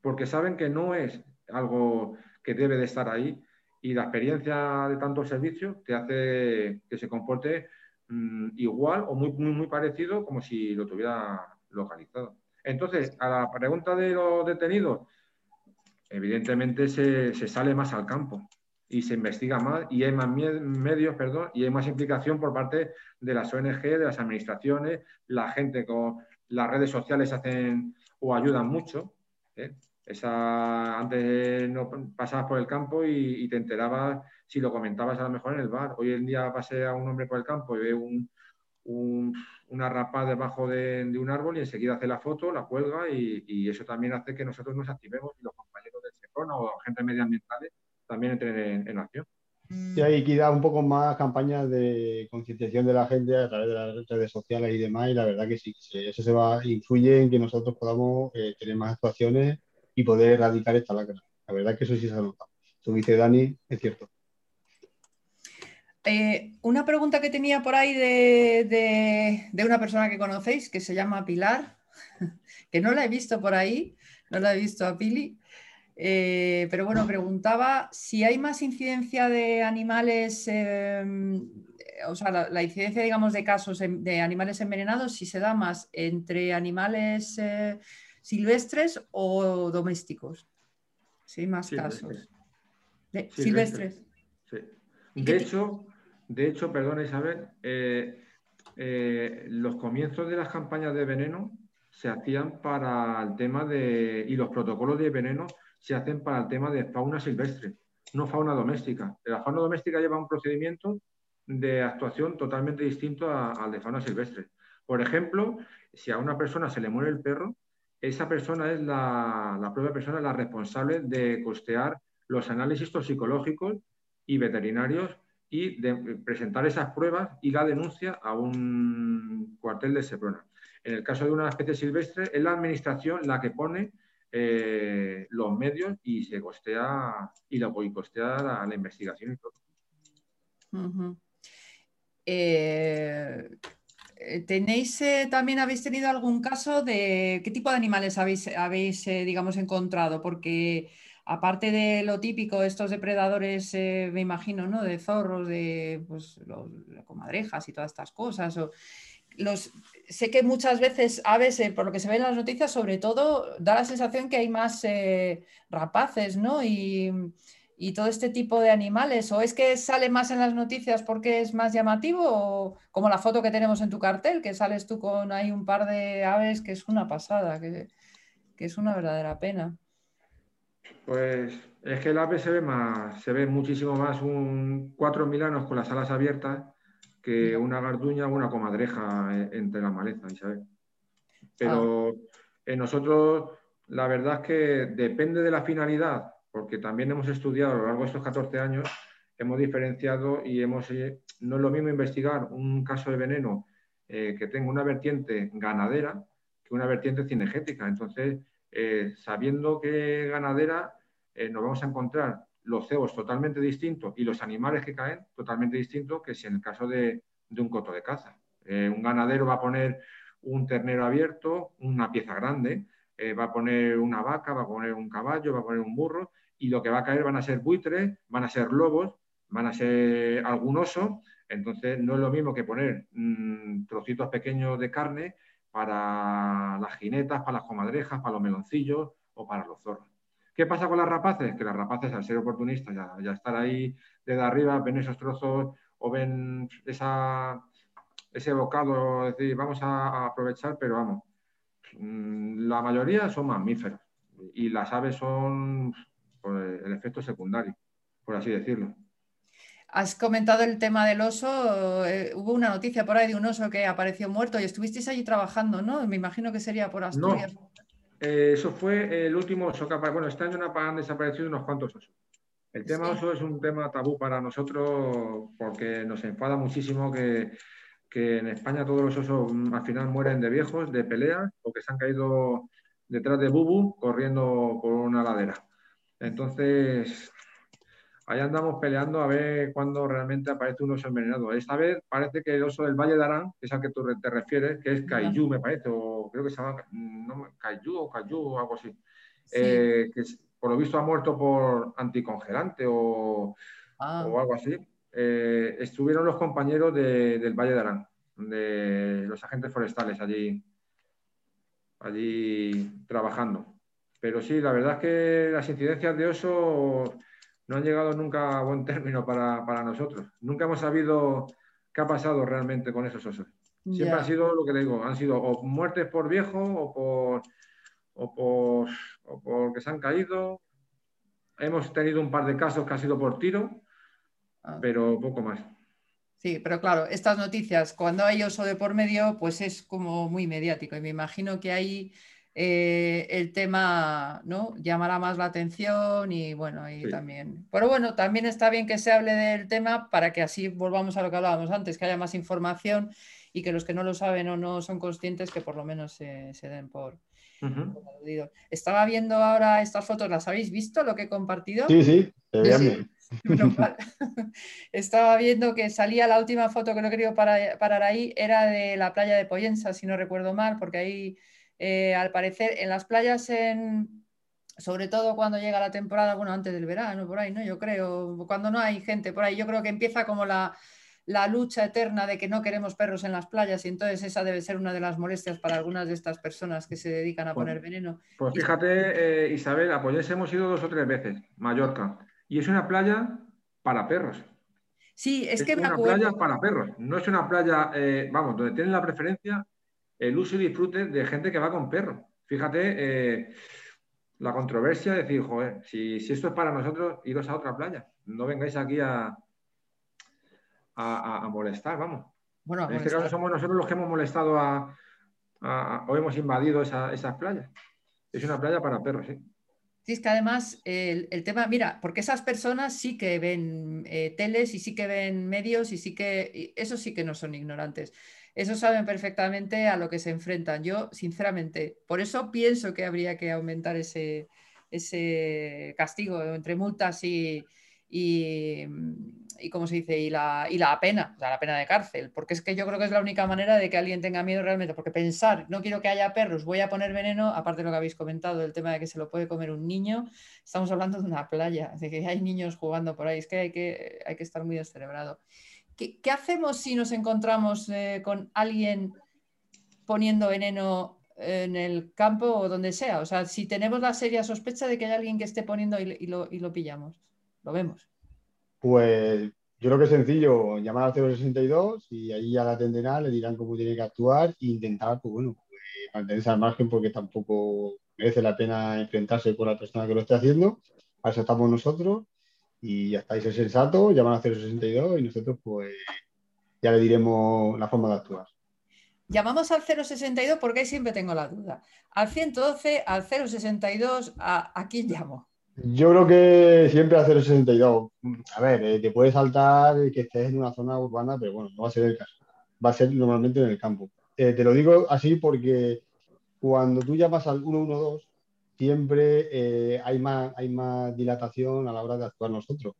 porque saben que no es algo que debe de estar ahí y la experiencia de tantos servicios te hace que se comporte mm, igual o muy, muy, muy parecido como si lo tuviera localizado. Entonces, a la pregunta de los detenidos, evidentemente se, se sale más al campo y se investiga más y hay más medios, perdón, y hay más implicación por parte de las ONG, de las administraciones, la gente con las redes sociales hacen o ayudan mucho. ¿eh? Esa, antes no pasabas por el campo y, te enterabas si lo comentabas a lo mejor en el bar. Hoy en día pasé a un hombre por el campo y ve un, una rapa debajo de, un árbol y enseguida hace la foto, la cuelga y, eso también hace que nosotros nos activemos y los o gente medioambientales también entren en, acción. Sí, hay que dar un poco más campañas de concienciación de la gente a través de las redes sociales y demás, y la verdad que sí, eso se va, influye en que nosotros podamos eh, tener más actuaciones y poder erradicar esta lacra. La verdad que eso sí se notado. Eso dice Dani, es cierto. Eh, una pregunta que tenía por ahí de, de, una persona que conocéis, que se llama Pilar, que no la he visto por ahí, no la he visto a Pili, Eh, pero bueno, preguntaba si hay más incidencia de animales, em, o sea, la, incidencia, digamos, de casos de animales envenenados, si se da más entre animales eh, silvestres o domésticos. Sí, más casos. silvestres. Sí. De hecho, de hecho, perdón Isabel, eh, los comienzos de las campañas de veneno se hacían para el tema de, y los protocolos de veneno se hacen para el tema de fauna silvestre, no fauna doméstica. La fauna doméstica lleva un procedimiento de actuación totalmente distinto al de fauna silvestre. Por ejemplo, si a una persona se le muere el perro, esa persona es la, propia persona la responsable de costear los análisis toxicológicos y veterinarios y de presentar esas pruebas y la denuncia a un cuartel de Seprona. En el caso de una especie silvestre, es la administración la que pone eh, los medios y se costea y la costea la, la investigación y todo. Eh, ¿Tenéis eh, también habéis tenido algún caso de qué tipo de animales habéis, habéis digamos, encontrado? Porque aparte de lo típico, estos depredadores, me imagino, ¿no? De zorros, de pues, comadrejas y todas estas cosas. O, los, sé que muchas veces aves, por lo que se ve en las noticias, sobre todo da la sensación que hay más eh, rapaces, ¿no? Y, todo este tipo de animales. ¿O es que sale más en las noticias porque es más llamativo? ¿O como la foto que tenemos en tu cartel, que sales tú con ahí un par de aves, que es una pasada, que, es una verdadera pena? Pues es que el ave se ve más, se ve muchísimo más un cuatro milanos con las alas abiertas que una garduña o una comadreja eh, entre la maleza, Isabel. Pero en nosotros, la verdad es que depende de la finalidad, porque también hemos estudiado a lo largo de estos 14 años, hemos diferenciado y hemos, eh, no es lo mismo investigar un caso de veneno eh, que tenga una vertiente ganadera que una vertiente cinegética. Entonces, sabiendo que ganadera, nos vamos a encontrar los cebos totalmente distintos y los animales que caen totalmente distintos que si en el caso de, un coto de caza. Eh, un ganadero va a poner un ternero abierto, una pieza grande, eh, va a poner una vaca, va a poner un caballo, va a poner un burro, y lo que va a caer van a ser buitres, van a ser lobos, van a ser algún oso. Entonces, no es lo mismo que poner mm, trocitos pequeños de carne para las jinetas, para las comadrejas, para los meloncillos o para los zorros. ¿Qué pasa con las rapaces? Que las rapaces, al ser oportunistas, ya, ya estar ahí desde arriba, ven esos trozos o ven esa, ese bocado, es decir, vamos a, aprovechar, pero vamos, mm, la mayoría son mamíferos y las aves son pues, el efecto secundario, por así decirlo. Has comentado el tema del oso. Eh, hubo una noticia por ahí de un oso que apareció muerto y estuvisteis allí trabajando, ¿no? Me imagino que sería por Asturias. Eh, eso fue el último oso que Bueno, este año han desaparecido unos cuantos osos. El tema oso es un tema tabú para nosotros porque nos enfada muchísimo que, en España todos los osos al final mueren de viejos, de peleas o que se han caído detrás de Bubu corriendo por una ladera. Entonces, ahí andamos peleando a ver cuándo realmente aparece un oso envenenado. Esta vez parece que el oso del Valle de Arán, que es al que tú te refieres, que es Kaiju, me parece, o creo que se llama no, Kaiju o Kaiju o algo así, eh, que por lo visto ha muerto por anticongelante o, ah. o algo así. Eh, estuvieron los compañeros del Valle de Arán, de los agentes forestales allí, allí trabajando. Pero sí, la verdad es que las incidencias de oso no han llegado nunca a buen término para, nosotros. Nunca hemos sabido qué ha pasado realmente con esos osos. Siempre ha sido lo que digo, han sido o muertes por viejo o por, o por, o porque se han caído. Hemos tenido un par de casos que ha sido por tiro, ah. pero poco más. Sí, pero claro, estas noticias, cuando hay oso de por medio, pues es como muy mediático y me imagino que hay eh, el tema ¿no? llamará más la atención y bueno, y también. Pero bueno, también está bien que se hable del tema para que así volvamos a lo que hablábamos antes, que haya más información y que los que no lo saben o no son conscientes que por lo menos se, den por, Estaba viendo ahora estas fotos, ¿las habéis visto lo que he compartido? Sí, sí, Estaba viendo que salía la última foto que no he querido parar, parar ahí, era de la playa de Poyensa, si no recuerdo mal, porque ahí eh, al parecer, en las playas en, sobre todo cuando llega la temporada, bueno, antes del verano, por ahí, ¿no? Yo creo, cuando no hay gente por ahí, yo creo que empieza como la, la lucha eterna de que no queremos perros en las playas y entonces esa debe ser una de las molestias para algunas de estas personas que se dedican a poner veneno. Pues fíjate, eh, Isabel, a Pollés hemos ido dos o tres veces, Mallorca, y es una playa para perros. Sí, es, que me una playa para perros, no es una playa, eh, vamos, donde tienen la preferencia el uso y disfrute de gente que va con perros. Fíjate, eh, la controversia de decir, joder, si, si esto es para nosotros, iros a otra playa, no vengáis aquí a, a, molestar, vamos. Bueno, en este caso somos nosotros los que hemos molestado a, o hemos invadido esas playas. Es una playa para perros, sí. Sí, es que además el, tema, mira, porque esas personas sí que ven eh, teles y sí que ven medios y sí que, eso sí que no son ignorantes. Eso saben perfectamente a lo que se enfrentan. Yo, sinceramente, por eso pienso que habría que aumentar ese, castigo entre multas y, y, y ¿cómo se dice? Y la, y la pena, o sea, la pena de cárcel, porque es que yo creo que es la única manera de que alguien tenga miedo realmente, porque pensar, no quiero que haya perros, voy a poner veneno, aparte de lo que habéis comentado, el tema de que se lo puede comer un niño, estamos hablando de una playa, de que hay niños jugando por ahí, es que hay que, hay que estar muy descerebrado. ¿Qué, hacemos si nos encontramos eh, con alguien poniendo veneno en el campo o donde sea? O sea, si tenemos la seria sospecha de que hay alguien que esté poniendo y, lo, pillamos lo vemos. Pues yo creo que es sencillo, llamar al 062 y ahí ya la atenderán, le dirán cómo tiene que actuar e intentar, pues bueno, pues, mantenerse al margen porque tampoco merece la pena enfrentarse con la persona que lo esté haciendo. Para estamos nosotros y ya estáis el sensato, llamar al 062 y nosotros pues ya le diremos la forma de actuar. Llamamos al 062 porque ahí siempre tengo la duda. Al 112, al 062, ¿a, a quién llamo? Yo creo que siempre hacer el 62. A ver, eh, te puede saltar que estés en una zona urbana, pero bueno, no va a ser el caso. Va a ser normalmente en el campo. Eh, te lo digo así porque cuando tú llamas al 112, siempre eh, hay, más, hay más dilatación a la hora de actuar nosotros.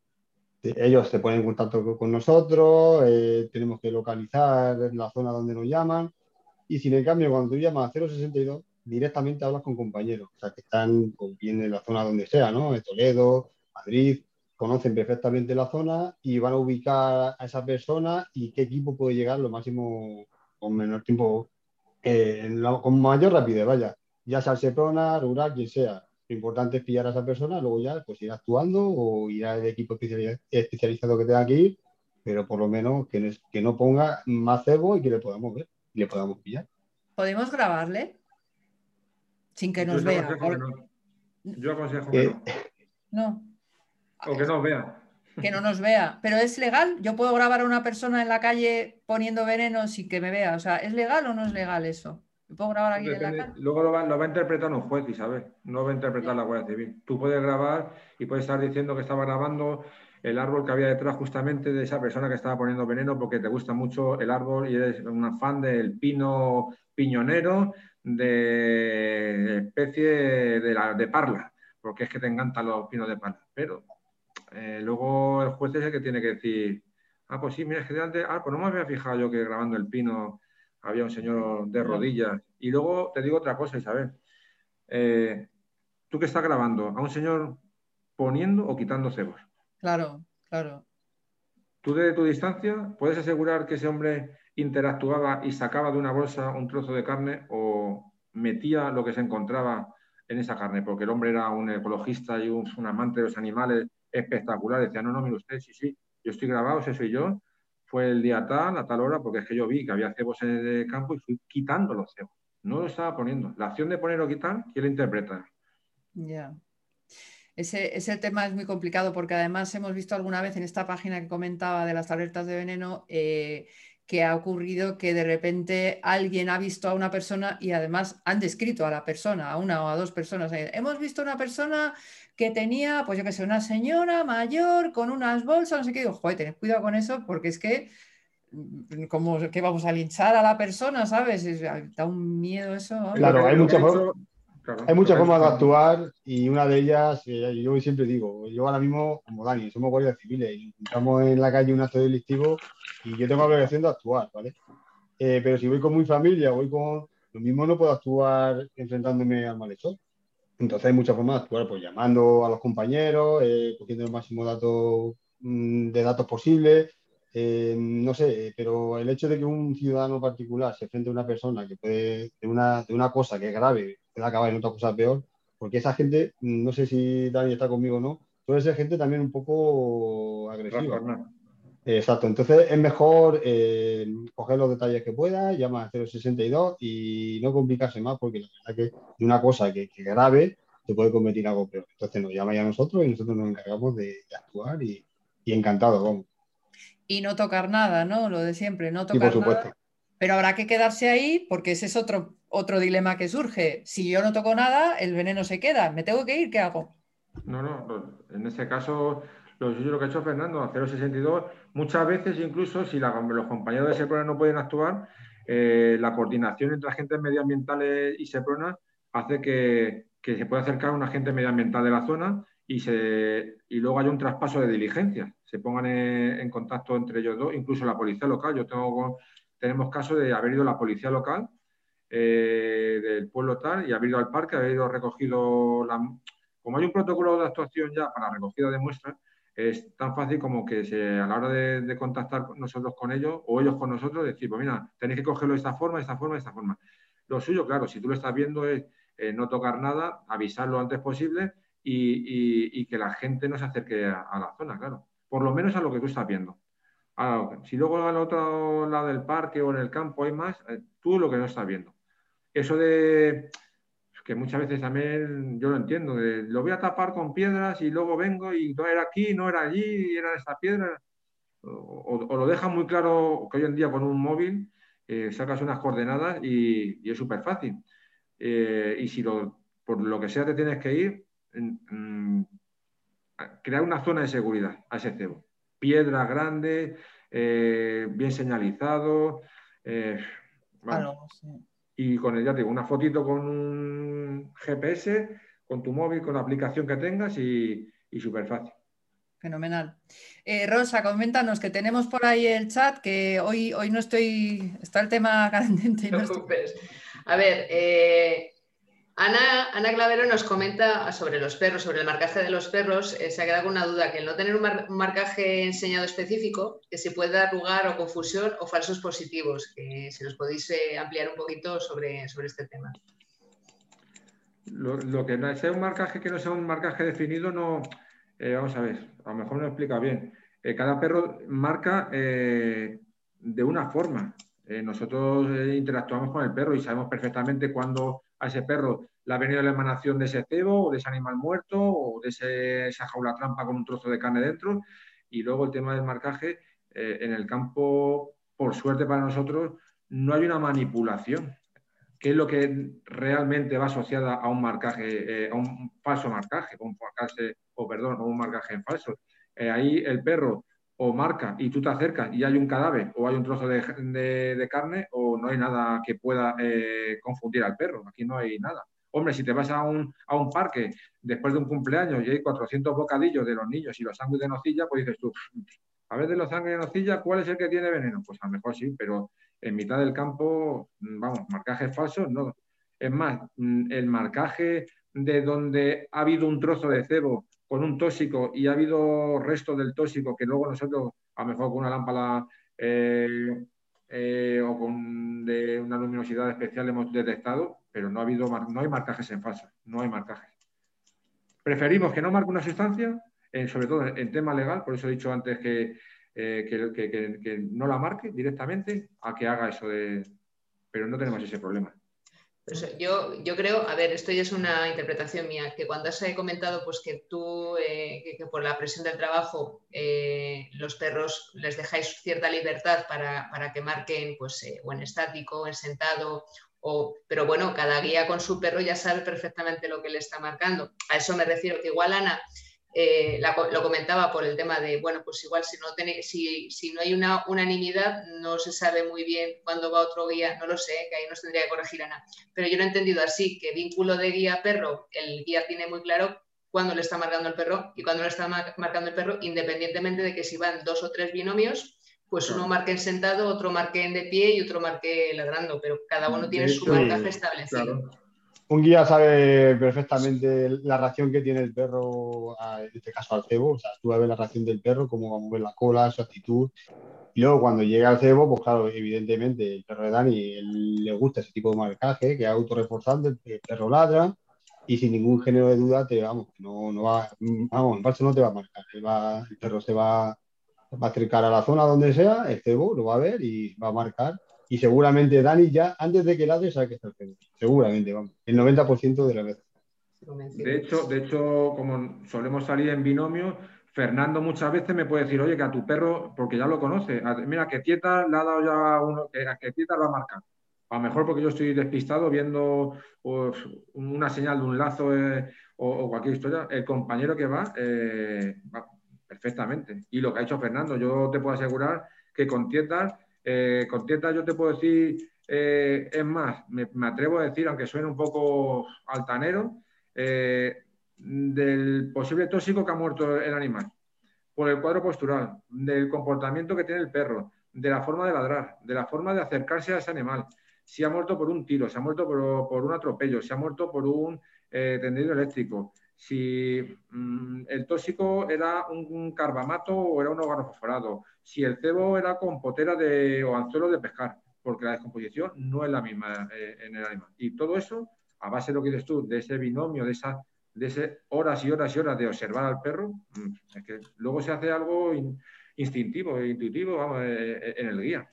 Ellos se ponen en contacto con nosotros, tenemos que localizar la zona donde nos llaman. Y sin en cambio, cuando tú llamas a 062, directamente hablas con compañeros, o sea, que están bien en la zona donde sea, ¿no? En Toledo, Madrid, conocen perfectamente la zona y van a ubicar a esa persona y qué equipo puede llegar lo máximo con menor tiempo, eh, con mayor rapidez, vaya, ya sea el Seprona, Rural, quien sea. Lo importante es pillar a esa persona, luego ya pues ir actuando o ir al equipo especializado que tenga que ir, pero por lo menos que no, que no ponga más cebo y que le podamos ver y le podamos pillar. ¿Podemos grabarle? sin que nos vea. Yo aconsejo que no. O que nos vea. Que no nos vea. Pero es legal. Yo puedo grabar a una persona en la calle poniendo veneno sin que me vea. O sea, ¿es legal o no es legal eso? Puedo grabar aquí en la calle? Luego lo va, lo va, a interpretar un juez, Isabel. No va a interpretar la Guardia Civil. Tú puedes grabar y puedes estar diciendo que estaba grabando el árbol que había detrás justamente de esa persona que estaba poniendo veneno porque te gusta mucho el árbol y eres un fan del pino piñonero de especie de, la, de parla, porque es que te encantan los pinos de parla. Pero eh, luego el juez es el que tiene que decir, ah, pues sí, mira, es que ah, pues no me había fijado yo que grabando el pino había un señor de rodillas. Y luego te digo otra cosa, Isabel. Eh, ¿Tú qué estás grabando? ¿A un señor poniendo o quitando cebos? Claro, claro. Tú de tu distancia puedes asegurar que ese hombre interactuaba y sacaba de una bolsa un trozo de carne o metía lo que se encontraba en esa carne, porque el hombre era un ecologista y un, amante de los animales espectacular. Decía, no, no, mire usted, sí, sí, yo estoy grabado, ese soy yo. Fue el día tal, a tal hora, porque es que yo vi que había cebos en el campo y fui quitando los cebos. No lo estaba poniendo. La acción de poner o quitar, ¿quién lo interpreta? Ya. Ese, ese, tema es muy complicado porque además hemos visto alguna vez en esta página que comentaba de las alertas de veneno eh, que ha ocurrido que de repente alguien ha visto a una persona y además han descrito a la persona, a una o a dos personas. Eh, hemos visto una persona que tenía, pues yo que sé, una señora mayor con unas bolsas, no sé qué. Digo, joder, tened cuidado con eso porque es que, mm, como que vamos a linchar a la persona, ¿sabes? da un miedo eso. Claro, hay muchas hay muchas formas de actuar y una de ellas, eh, yo siempre digo, yo ahora mismo, como Dani, somos guardias civiles y encontramos en la calle un acto delictivo y yo tengo la obligación de actuar, ¿vale? Eh, pero si voy con mi familia, voy con... Lo mismo no puedo actuar enfrentándome al malhechor. Entonces hay muchas formas de actuar, pues llamando a los compañeros, eh, cogiendo el máximo dato, mm, de datos posible, eh, no sé, pero el hecho de que un ciudadano particular se enfrente a una persona que puede, de una, de una cosa que es grave, puede acabar en otra cosa peor, porque esa gente, no sé si Dani está conmigo o no, suele ser gente también un poco agresiva. Exacto, entonces es mejor eh, coger los detalles que pueda, llamar a 062 y no complicarse más, porque la verdad que de una cosa que, que grave se puede convertir en algo peor. Entonces nos llama ya a nosotros y nosotros nos encargamos de, actuar y, y encantado, vamos. Y no tocar nada, ¿no? Lo de siempre, no tocar por supuesto. Pero habrá que quedarse ahí porque ese es otro, otro dilema que surge. Si yo no toco nada, el veneno se queda. ¿Me tengo que ir? ¿Qué hago? No, no, en ese caso, lo, lo que ha hecho Fernando, a 062, muchas veces incluso si los compañeros de SEPRONA no pueden actuar, eh, la coordinación entre agentes medioambientales y SEPRONA hace que, se pueda acercar un agente medioambiental de la zona y, se, y luego haya un traspaso de diligencias. Se pongan en, contacto entre ellos dos, incluso la policía local. Yo tengo tenemos caso de haber ido la policía local eh, del pueblo tal y haber ido al parque, haber ido recogido la... Como hay un protocolo de actuación ya para recogida de muestras, es tan fácil como que a la hora de, contactar nosotros con ellos o ellos con nosotros, decir, pues mira, tenéis que cogerlo de esta forma, de esta forma, de esta forma. Lo suyo, claro, si tú lo estás viendo es eh, no tocar nada, avisarlo lo antes posible y, que la gente no se acerque a, la zona, claro. Por lo menos a lo que tú estás viendo. Si luego al otro lado del parque o en el campo hay más, eh, tú lo que no estás viendo. Eso de que muchas veces también yo lo entiendo, lo voy a tapar con piedras y luego vengo y no era aquí, no era allí, era esta piedra. O, lo deja muy claro que hoy en día con un móvil eh, sacas unas coordenadas y, es súper fácil. Eh, y si por lo que sea te tienes que ir, crear una zona de seguridad a ese cebo. Piedra grande, eh, bien señalizado. Y con el, ya te digo, una fotito con un GPS, con tu móvil, con la aplicación que tengas y, y súper fácil. Fenomenal. Eh, Rosa, coméntanos que tenemos por ahí el chat, que hoy, hoy no estoy, está el tema candente. no, A ver, eh, Ana, Ana, Clavero nos comenta sobre los perros, sobre el marcaje de los perros. Eh, se ha quedado una duda, que el no tener un, marcaje enseñado específico, que se puede dar lugar a confusión o falsos positivos. Que si nos podéis ampliar un poquito sobre, sobre este tema. Lo, que no sea un marcaje que no sea un marcaje definido, no. vamos a ver, a lo mejor no lo explica bien. Eh, cada perro marca eh, de una forma. Eh, nosotros interactuamos con el perro y sabemos perfectamente cuándo a ese perro le ha venido la emanación de ese cebo o de ese animal muerto o de esa jaula trampa con un trozo de carne dentro. Y luego el tema del marcaje, en el campo, por suerte para nosotros, no hay una manipulación. ¿Qué es lo que realmente va asociada a un marcaje, a un falso marcaje, un marcaje, o perdón, a un marcaje en falso? Eh, ahí el perro o marca y tú te acercas y hay un cadáver o hay un trozo de, carne o no hay nada que pueda eh, confundir al perro. Aquí no hay nada. Hombre, si te vas a un, parque después de un cumpleaños y hay 400 bocadillos de los niños y los sándwiches de nocilla, pues dices tú, a ver de los sándwiches de nocilla, ¿cuál es el que tiene veneno? Pues a lo mejor sí, pero en mitad del campo, mm, vamos, marcajes falsos, no. Es más, mm, el marcaje de donde ha habido un trozo de cebo con un tóxico y ha habido resto del tóxico que luego nosotros, a lo mejor con una lámpara eh, eh, o con de una luminosidad especial hemos detectado, pero no ha habido no hay marcajes en falso, no hay marcajes. Preferimos que no marque una sustancia, sobre todo en tema legal, por eso he dicho antes que, eh, que no la marque directamente, a que haga eso de... Pero no tenemos ese problema. Pues yo, yo creo, a ver, esto ya es una interpretación mía, que cuando has comentado pues, que tú, eh, que, por la presión del trabajo, eh, los perros les dejáis cierta libertad para, que marquen pues, eh, o en estático, en sentado, o, pero bueno, cada guía con su perro ya sabe perfectamente lo que le está marcando. A eso me refiero, que igual Ana eh, lo comentaba por el tema de, bueno, pues igual si no, si, si, no hay una unanimidad, no se sabe muy bien cuándo va otro guía, no lo sé, que ahí nos tendría que corregir Ana. Pero yo lo he entendido así, que vínculo de guía-perro, el guía tiene muy claro cuándo le está marcando el perro y cuándo le está marcando el perro, independientemente de que si van dos o tres binomios, pues uno marque en sentado, otro marque en de pie y otro marque ladrando, pero cada uno tiene su marcaje establecido. Un guía sabe perfectamente la reacción que tiene el perro, en este caso al cebo. O sea, tú a ver la reacción del perro, cómo va a mover la cola, su actitud. Y luego cuando llega al cebo, pues claro, evidentemente el perro de Dani le gusta ese tipo de marcaje, que es autorreforzante, el perro ladra y sin ningún género de duda te vamos, no, no va, vamos, en falso no te va a marcar, el perro se va, va, a acercar a la zona donde sea, el cebo lo va a ver y va a marcar y seguramente Dani ya antes de que ladre sabe que está el seguramente, vamos, el 90% de la veces. De hecho, de hecho, como solemos salir en binomio, Fernando muchas veces me puede decir, oye, que a tu perro, porque ya lo conoce, mira, que Tieta le ha dado ya uno, que, que Tieta lo va a marcar. A lo mejor porque yo estoy despistado viendo pues, una señal de un lazo eh, o, cualquier historia, el compañero que va, eh, va, perfectamente. Y lo que ha hecho Fernando, yo te puedo asegurar que con Tieta, eh, con Tieta yo te puedo decir, es más, me, atrevo a decir, aunque suene un poco altanero, del posible tóxico que ha muerto el animal, por el cuadro postural, del comportamiento que tiene el perro, de la forma de ladrar, de la forma de acercarse a ese animal. Si ha muerto por un tiro, si ha muerto por, un atropello, si ha muerto por un eh, tendido eléctrico, si mm, el tóxico era un, carbamato o era un fosforado, si el cebo era con potera de, o anzuelo de pescar, porque la descomposición no es la misma eh, en el animal. Y todo eso, a base de lo que dices tú, de ese binomio, de esa de horas y horas y horas de observar al perro, mm, es que luego se hace algo instintivo, intuitivo, vamos, eh, eh, en el guía.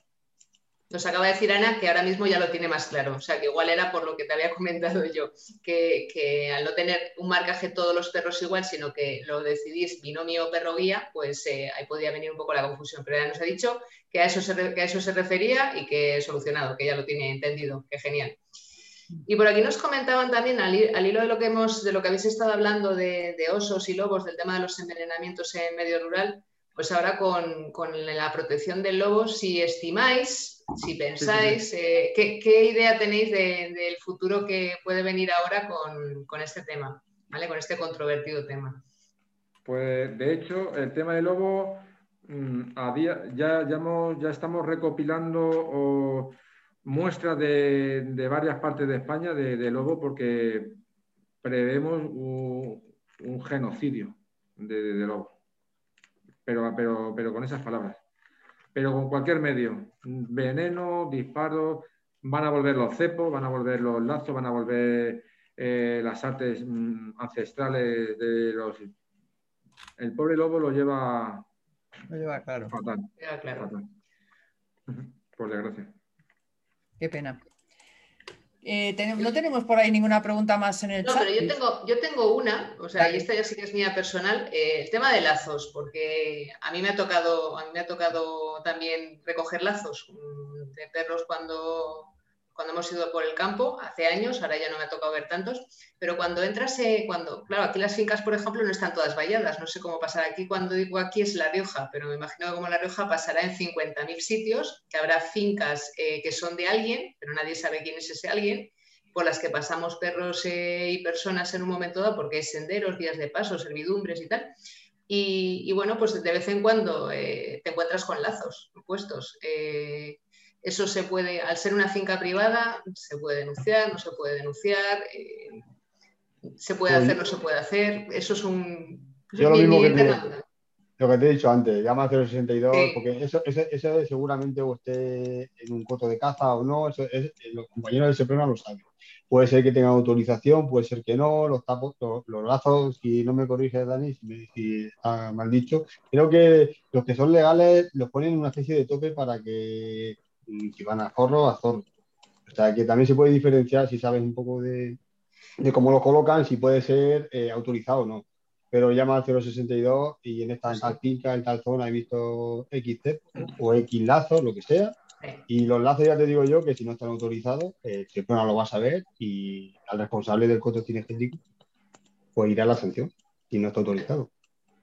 Nos acaba de decir Ana que ahora mismo ya lo tiene más claro, o sea que igual era por lo que te había comentado yo, que, al no tener un marcaje todos los perros igual, sino que lo decidís binomio perro-guía, pues eh, ahí podía venir un poco la confusión, pero ya nos ha dicho que a, eso se, refería y que solucionado, que ya lo tiene entendido, que genial. Y por aquí nos comentaban también, al, hilo de lo que, hemos, de lo que habéis estado hablando de, osos y lobos, del tema de los envenenamientos en medio rural, pues ahora con, la protección del lobo, si estimáis, si pensáis, eh, ¿qué, idea tenéis del futuro que puede venir ahora con, este tema, ¿vale? con este controvertido tema? Pues de hecho, el tema del lobo, mm, a día, ya, ya, ya estamos recopilando muestras de, varias partes de España de, lobo porque prevemos un, genocidio de, lobo. Pero, pero, pero con esas palabras. Pero con cualquier medio. Veneno, disparos, van a volver los cepos, van a volver los lazos, van a volver eh, las artes mm, ancestrales de los... El pobre lobo lo lleva... Lo lleva claro. Fatal. claro. Por desgracia. Qué pena. Eh, no tenemos por ahí ninguna pregunta más en el chat. No, pero yo tengo, yo tengo una, o sea, y esta ya sí que es mía personal, eh, el tema de lazos, porque a mí me ha tocado, a mí me ha tocado también recoger lazos mm, de perros cuando, cuando hemos ido por el campo, hace años, ahora ya no me ha tocado ver tantos, pero cuando entras, eh, cuando, claro, aquí las fincas, por ejemplo, no están todas valladas, no sé cómo pasará aquí, cuando digo aquí es La Rioja, pero me imagino que como La Rioja pasará en 50.000 sitios, que habrá fincas eh, que son de alguien, pero nadie sabe quién es ese alguien, por las que pasamos perros eh, y personas en un momento dado, porque hay senderos, vías de paso, servidumbres y tal. Y, bueno, pues de vez en cuando te encuentras con lazos puestos. Eso se puede, al ser una finca privada, se puede denunciar, no se puede denunciar, eh, se puede hacer, no se puede hacer. Eso es un... Yo lo mismo que te, lo que te he dicho antes, llama a 062, porque eso, ese, seguramente o esté en un coto de caza o no, eso es, los compañeros del SEPRONA lo saben. Puede ser que tengan autorización, puede ser que no, los tapos, los, lazos, si no me corrige Dani, si, me, si, está mal dicho, creo que los que son legales los ponen en una especie de tope para que si van a zorro, a zorro. O sea, que también se puede diferenciar si sabes un poco de, cómo lo colocan, si puede ser eh, autorizado o no. Pero llama al 062 y en esta en tal finca, en tal zona he visto XT o X lazos, lo que sea. Y los lazos ya te digo yo que si no están autorizados, eh, siempre no lo vas a ver y al responsable del coto cinegético pues irá la sanción si no está autorizado.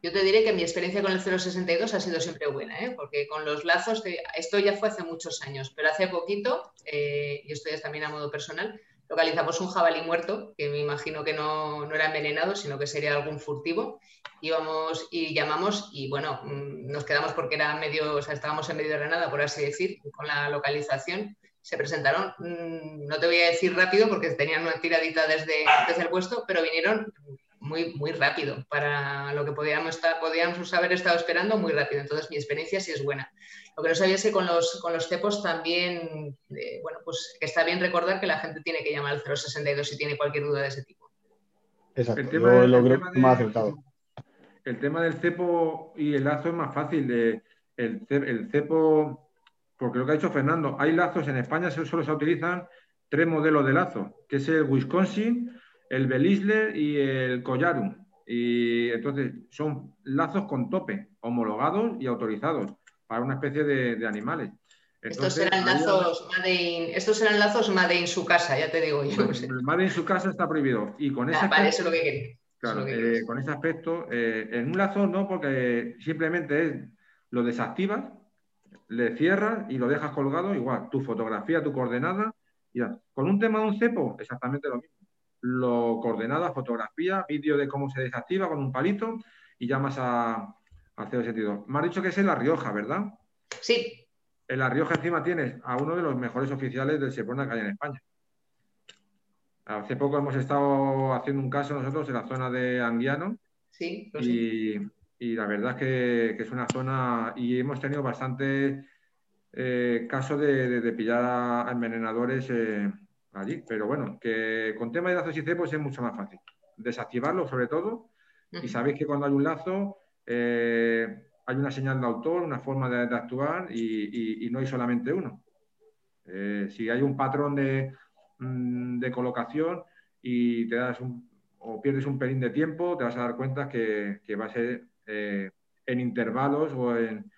Yo te diré que mi experiencia con el 062 ha sido siempre buena, ¿eh? porque con los lazos, esto ya fue hace muchos años, pero hace poquito, eh, y esto ya es también a modo personal, localizamos un jabalí muerto, que me imagino que no, era envenenado, sino que sería algún furtivo. Íbamos y llamamos y bueno, mm, nos quedamos porque era medio, o sea, estábamos en medio de nada, por así decir, con la localización. se presentaron, mm, no te voy a decir rápido porque tenían una tiradita desde, desde el puesto, pero vinieron muy, muy rápido para lo que podíamos, estar, podíamos haber estado esperando muy rápido. Entonces, mi experiencia sí es buena. Lo que no sabía es que con los, con los cepos también, eh, bueno, pues que está bien recordar que la gente tiene que llamar al 062 si tiene cualquier duda de ese tipo. Exacto, el tema, lo, creo más acertado. El tema del cepo y el lazo es más fácil. De, el, el cepo, porque lo que ha dicho Fernando, hay lazos en España, solo se utilizan tres modelos de lazo, que es el Wisconsin, el Belisle y el Collarum. Y entonces son lazos con tope, homologados y autorizados para una especie de, animales. estos serán lazos Made in, estos serán lazos Made in su casa, ya te digo yo. El Made in su casa está prohibido. Y con ese aspecto, eso es lo que Claro, eh, con ese aspecto, eh, en un lazo no, porque simplemente es, lo desactivas, le cierras y lo dejas colgado, igual, tu fotografía, tu coordenada, y ya. Con un tema de un cepo, exactamente lo mismo lo coordenada, fotografía, vídeo de cómo se desactiva con un palito y llamas a, a sentido. Me has dicho que es en La Rioja, ¿verdad? Sí. En La Rioja encima tienes a uno de los mejores oficiales del Seprona que hay en España. Hace poco hemos estado haciendo un caso nosotros en la zona de Anguiano. Sí, y, y, la verdad es que, es una zona y hemos tenido bastante eh, casos de, pillar a envenenadores eh, allí. Pero bueno, que con tema de lazos y cepos es mucho más fácil. Desactivarlo sobre todo. Y sabéis que cuando hay un lazo eh, hay una señal de autor, una forma de, actuar y, no hay solamente uno. Eh, si hay un patrón mm, de, colocación y te das o pierdes un pelín de tiempo, te vas a dar cuenta que, va a ser eh, en intervalos o en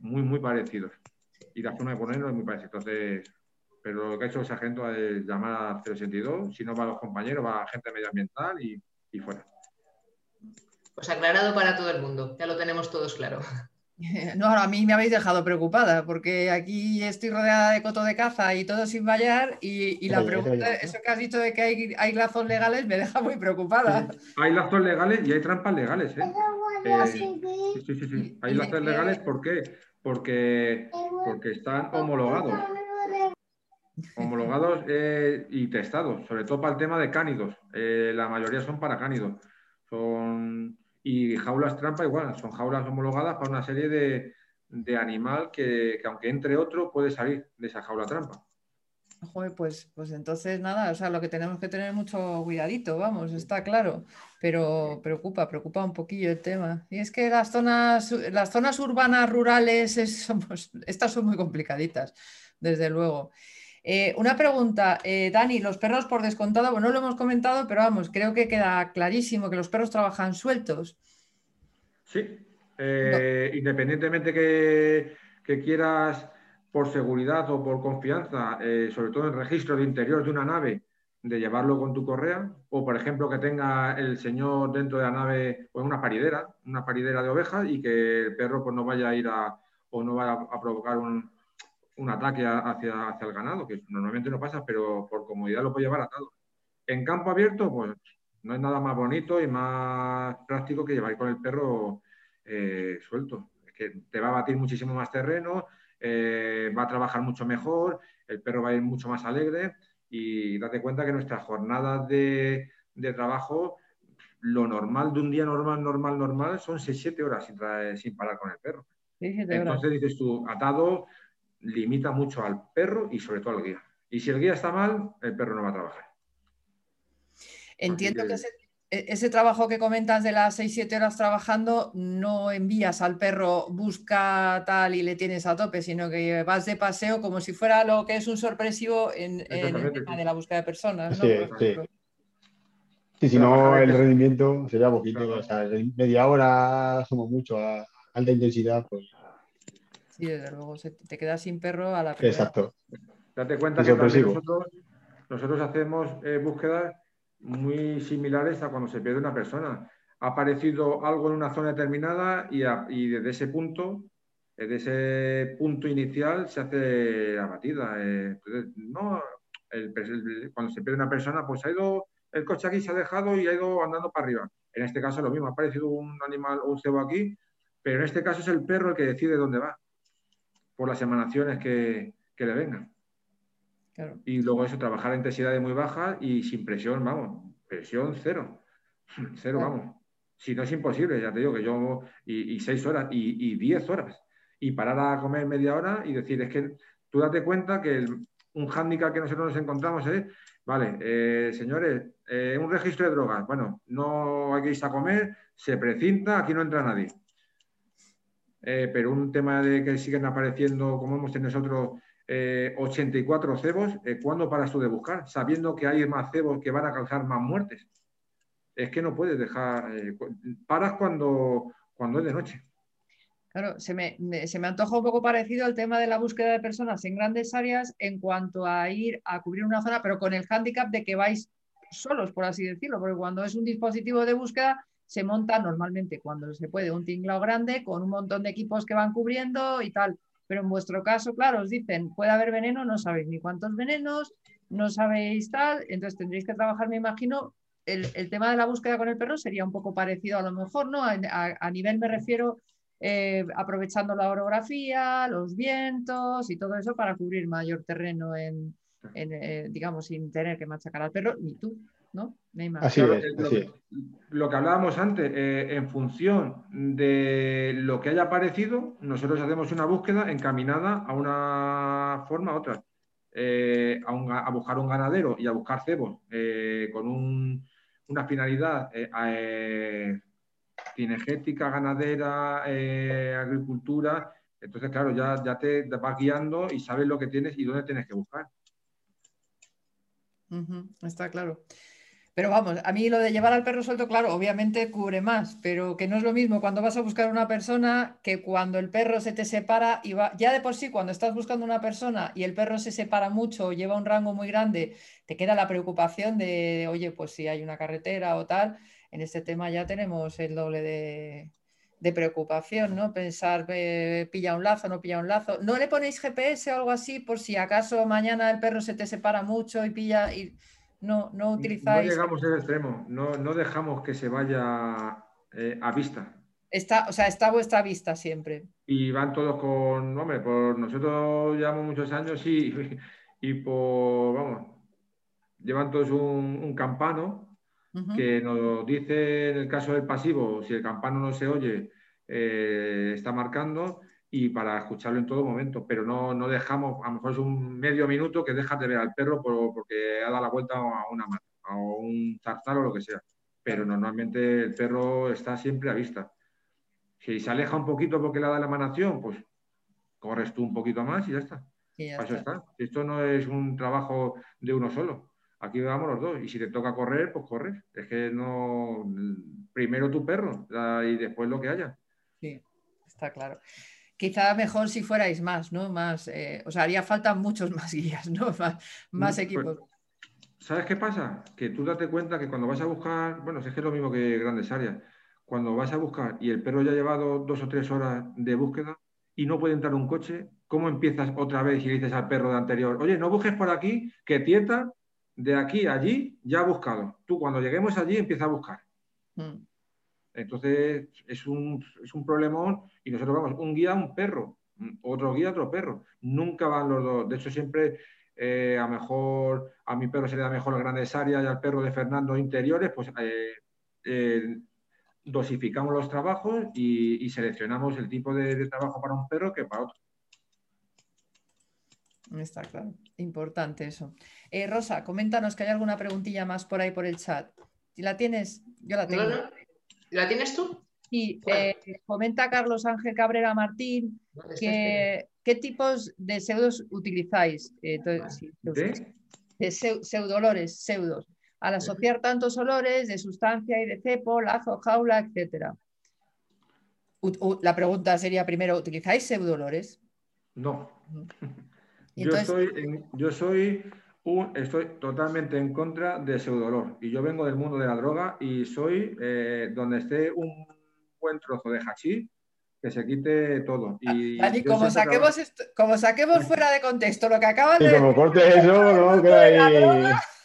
muy, muy parecidos. Y la forma de ponerlo es muy parecida. Entonces, pero lo que ha hecho el sargento es llamar a 062, si no va a los compañeros, va a gente medioambiental y, fuera. Pues aclarado para todo el mundo, ya lo tenemos todos claro. No, a mí me habéis dejado preocupada porque aquí estoy rodeada de coto de caza y todo sin vallar y, la pregunta, eso que has dicho de que hay, hay, lazos legales me deja muy preocupada. Hay lazos legales y hay trampas legales. ¿eh? eh sí, sí, sí, sí, Hay lazos legales, ¿por qué? Porque, porque están homologados homologados eh, y testados, sobre todo para el tema de cánidos. Eh, la mayoría son para cánidos. Son, y jaulas trampa igual, son jaulas homologadas para una serie de, de animal que, aunque entre otro puede salir de esa jaula trampa. Joder, pues, pues entonces nada, o sea, lo que tenemos que tener mucho cuidadito, vamos, está claro, pero preocupa, preocupa un poquillo el tema. Y es que las zonas, las zonas urbanas rurales, somos, estas son muy complicaditas, desde luego. Eh, una pregunta, eh, Dani, los perros por descontado, bueno, no lo hemos comentado, pero vamos, creo que queda clarísimo que los perros trabajan sueltos. Sí, eh, independientemente que, quieras por seguridad o por confianza, sobre todo en registro de interior de una nave, de llevarlo con tu correa, o por ejemplo que tenga el señor dentro de la nave o una paridera, una paridera de ovejas y que el perro pues, no vaya a ir a o no vaya a provocar un, un ataque hacia, hacia el ganado, que normalmente no pasa, pero por comodidad lo puede llevar atado. En campo abierto, pues no es nada más bonito y más práctico que llevar con el perro eh, suelto. Es que te va a batir muchísimo más terreno, eh, va a trabajar mucho mejor, el perro va a ir mucho más alegre y date cuenta que nuestras jornadas de, trabajo, lo normal de un día normal, normal, normal, son 6-7 horas sin, sin parar con el perro. Entonces dices tú, atado, limita mucho al perro y sobre todo al guía. Y si el guía está mal, el perro no va a trabajar. Entiendo que, e, ese, trabajo que comentas de las 6-7 horas trabajando, no envías al perro, busca tal y le tienes a tope, sino que vas de paseo como si fuera lo que es un sorpresivo en, el tema de la búsqueda de personas. Sí, sí. si no, el rendimiento sería poquito. O sea, media hora somos mucho a alta intensidad, pues Sí, desde luego, te quedas sin perro a la primera. Exacto. Date cuenta que nosotros, nosotros, hacemos eh, búsquedas muy similares a cuando se pierde una persona. Ha aparecido algo en una zona determinada y, desde ese punto, desde ese punto inicial, se hace la batida. Eh, no, cuando se pierde una persona, pues ha ido el coche aquí, se ha dejado y ha ido andando para arriba. En este caso lo mismo, ha aparecido un animal o un cebo aquí, pero en este caso es el perro el que decide dónde va por las emanaciones que, le vengan. Y luego eso, trabajar a intensidades muy bajas y sin presión, vamos, presión cero. Cero, vamos. Si no es imposible, ya te digo que yo, y, seis horas, y, diez horas, y parar a comer media hora y decir, es que tú date cuenta que un hándicap que nosotros nos encontramos es, vale, eh, señores, eh, un registro de drogas, bueno, no hay que irse a comer, se precinta, aquí no entra nadie. Eh, pero un tema de que siguen apareciendo, como hemos tenido nosotros, 84 cebos, ¿cuándo paras tú de buscar? Sabiendo que hay más cebos que van a causar más muertes es que no puedes dejar, eh, paras cuando, cuando es de noche. Claro, se me, se me antoja un poco parecido al tema de la búsqueda de personas en grandes áreas en cuanto a ir a cubrir una zona, pero con el hándicap de que vais solos, por así decirlo, porque cuando es un dispositivo de búsqueda se monta normalmente cuando se puede un tinglado grande con un montón de equipos que van cubriendo y tal. Pero en vuestro caso, claro, os dicen, puede haber veneno, no sabéis ni cuántos venenos, no sabéis tal, entonces tendréis que trabajar, me imagino, el, tema de la búsqueda con el perro sería un poco parecido a lo mejor, ¿no? A, nivel me refiero eh, aprovechando la orografía, los vientos y todo eso para cubrir mayor terreno en, eh, digamos, sin tener que machacar al perro, ni tú, ¿no? Así es, Lo, que hablábamos antes, eh, en función de lo que haya aparecido, nosotros hacemos una búsqueda encaminada a una forma u otra. A, a, buscar un ganadero y a buscar cebos con un, una finalidad eh, eh, cinegética, ganadera, eh, agricultura. Entonces, claro, ya, ya te vas guiando y sabes lo que tienes y dónde tienes que buscar. está claro. Pero vamos, a mí lo de llevar al perro suelto, claro, obviamente cubre más, pero que no es lo mismo cuando vas a buscar una persona que cuando el perro se te separa y va, ya de por sí, cuando estás buscando una persona y el perro se separa mucho o lleva un rango muy grande, te queda la preocupación de, oye, pues si hay una carretera o tal, en este tema ya tenemos el doble de, preocupación, ¿no? Pensar, pilla un lazo, no pilla un lazo. ¿No le ponéis GPS o algo así por si acaso mañana el perro se te separa mucho y pilla... Y no, no utilizáis. No llegamos al extremo, no, no dejamos que se vaya eh, a vista. Está, o sea, está a vuestra vista siempre. Y van todos con, hombre, por nosotros llevamos muchos años y, y por, vamos, llevan todos un, campano que nos dice en el caso del pasivo, si el campano no se oye, eh, está marcando y para escucharlo en todo momento, pero no, no, dejamos, a lo mejor es un medio minuto que dejas de ver al perro porque ha dado la vuelta a una mano, a un zarzal o lo que sea, pero normalmente el perro está siempre a vista. Si se aleja un poquito porque le da la emanación, pues corres tú un poquito más y ya está. eso está. Esto no es un trabajo de uno solo. Aquí vamos los dos. Y si te toca correr, pues corres. Es que no. Primero tu perro y después lo que haya. Sí, está claro quizá mejor si fuerais más, ¿no? Más, eh, o sea, haría falta muchos más guías, ¿no? Más, más pues, equipos. ¿Sabes qué pasa? Que tú date cuenta que cuando vas a buscar, bueno, es que es lo mismo que grandes áreas, cuando vas a buscar y el perro ya ha llevado dos o tres horas de búsqueda y no puede entrar un coche, ¿cómo empiezas otra vez y le dices al perro de anterior, oye, no busques por aquí, que Tieta de aquí a allí ya ha buscado. Tú cuando lleguemos allí empieza a buscar. Mm. Entonces es un, es un problemón y nosotros vamos, un guía, un perro, otro guía, otro perro. Nunca van los dos. De hecho, siempre eh, a mejor a mi perro se le da mejor las grandes áreas y al perro de Fernando interiores, pues eh, eh, dosificamos los trabajos y, seleccionamos el tipo de, trabajo para un perro que para otro. Está claro, importante eso. Rosa, coméntanos que hay alguna preguntilla más por ahí por el chat. Si la tienes, yo la tengo. ¿La tienes tú? Sí, eh, comenta Carlos Ángel Cabrera Martín que, qué tipos de pseudos utilizáis. Eh, ¿De? pseudolores, pseudos. Al asociar tantos olores de sustancia y de cepo, lazo, jaula, etc. la pregunta sería primero, ¿utilizáis pseudolores? No. Yo, soy, yo soy estoy totalmente en contra de pseudolor. Y yo vengo del mundo de la droga y soy eh, donde esté un buen trozo de hachís que se quite todo. Y como, saquemos como saquemos fuera de contexto lo que acaban de decir. como corte eso, no, que hay...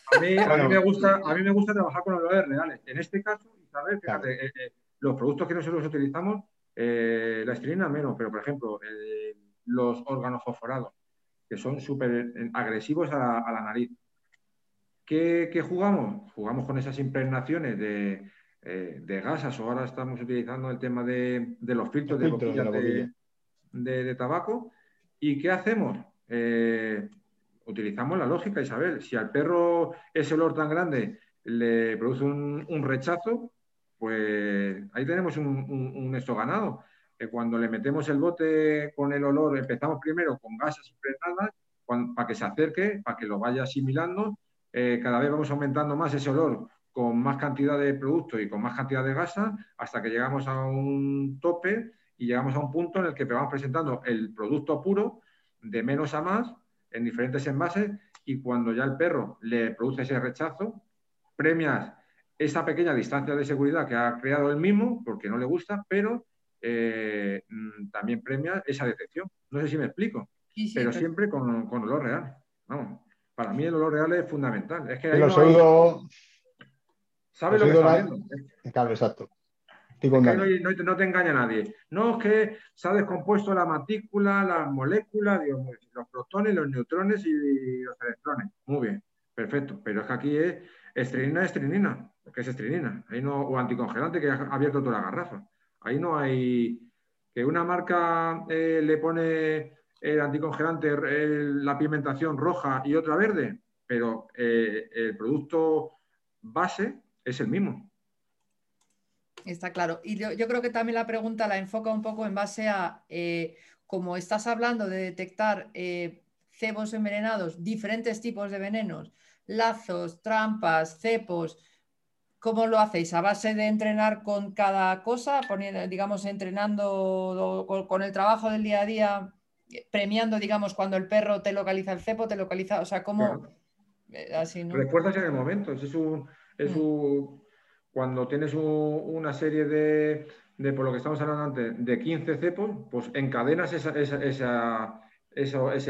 A mí, a, mí me gusta, a mí me gusta trabajar con olores reales. En este caso, Isabel, fíjate, eh, eh, los productos que nosotros utilizamos, la estilina menos, pero por ejemplo, los órganos fosforados, que son súper agresivos a la, nariz. ¿Qué, jugamos? Jugamos con esas impregnaciones de, eh, de gasas, o ahora estamos utilizando el tema de, los filtros de, boquillas de, tabaco. ¿Y qué hacemos? Eh, utilizamos la lógica, Isabel. Si al perro ese olor tan grande le produce un, rechazo, pues ahí tenemos un, un, esto ganado. Cuando le metemos el bote con el olor, empezamos primero con gasas impregnadas para que se acerque, para que lo vaya asimilando. Eh, cada vez vamos aumentando más ese olor con más cantidad de producto y con más cantidad de gasa hasta que llegamos a un tope y llegamos a un punto en el que vamos presentando el producto puro de menos a más en diferentes envases y cuando ya el perro le produce ese rechazo, premias esa pequeña distancia de seguridad que ha creado él mismo porque no le gusta, pero eh, mm, también premia esa detección. No sé si me explico, pero, siempre con, con, olor real. para mí el olor real es fundamental. Es que ¿Sabes lo que está haciendo? Claro, exacto. no, te engaña nadie. No, es que se ha descompuesto la matícula, las moléculas, los protones, los neutrones y los electrones. Muy bien, perfecto. Pero es que aquí es estrinina, estrinina, que es estrinina. Ahí no, o anticongelante que ha abierto toda la garrafa. Ahí no hay que una marca eh, le pone el anticongelante, la pigmentación roja y otra verde, pero eh, el producto base es el mismo. Está claro. Y yo, creo que también la pregunta la enfoca un poco en base a, eh, como estás hablando de detectar eh, cebos envenenados, diferentes tipos de venenos, lazos, trampas, cepos, ¿cómo lo hacéis? ¿A base de entrenar con cada cosa, poniendo, digamos, entrenando con, el trabajo del día a día, premiando, digamos, cuando el perro te localiza el cepo, te localiza, o sea, ¿cómo? Eh, así, ¿no? Recuerdas en el momento, es un es mm. cuando tienes una serie de, por lo que estamos hablando antes, de 15 cepos, pues encadenas ese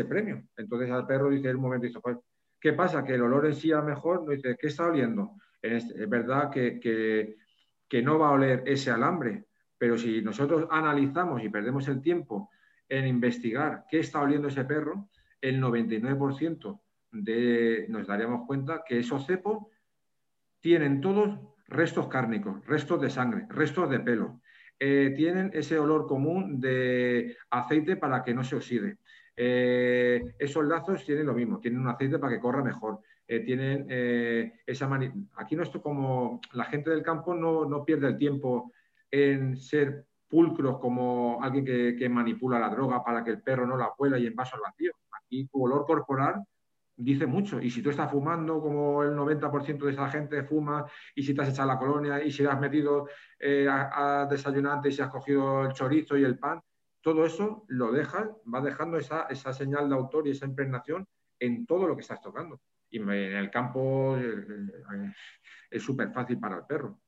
premio. Entonces al perro dice un momento, dice, ¿qué pasa? Que el olor en sí a mejor, no dice, ¿qué está oliendo? Es, verdad que, no va a oler ese alambre, pero si nosotros analizamos y perdemos el tiempo en investigar qué está oliendo ese perro, el 99% de, nos daríamos cuenta que esos cepos tienen todos restos cárnicos, restos de sangre, restos de pelo. Eh, tienen ese olor común de aceite para que no se oxide. Eh, esos lazos tienen lo mismo, tienen un aceite para que corra mejor. Eh, tienen esa Aquí no es como la gente del campo no, pierde el tiempo en ser pulcros como alguien que, manipula la droga para que el perro no la cuela y en vaso al vacío. Aquí tu olor corporal dice mucho. Y si tú estás fumando, como el 90% de esa gente fuma, y si te has echado la colonia, y si has metido eh, a, desayunante y si has cogido el chorizo y el pan, todo eso lo dejas, va dejando esa, esa señal de autor y esa impregnación en todo lo que estás tocando. Y en el campo eh, eh, es súper fácil para el perro.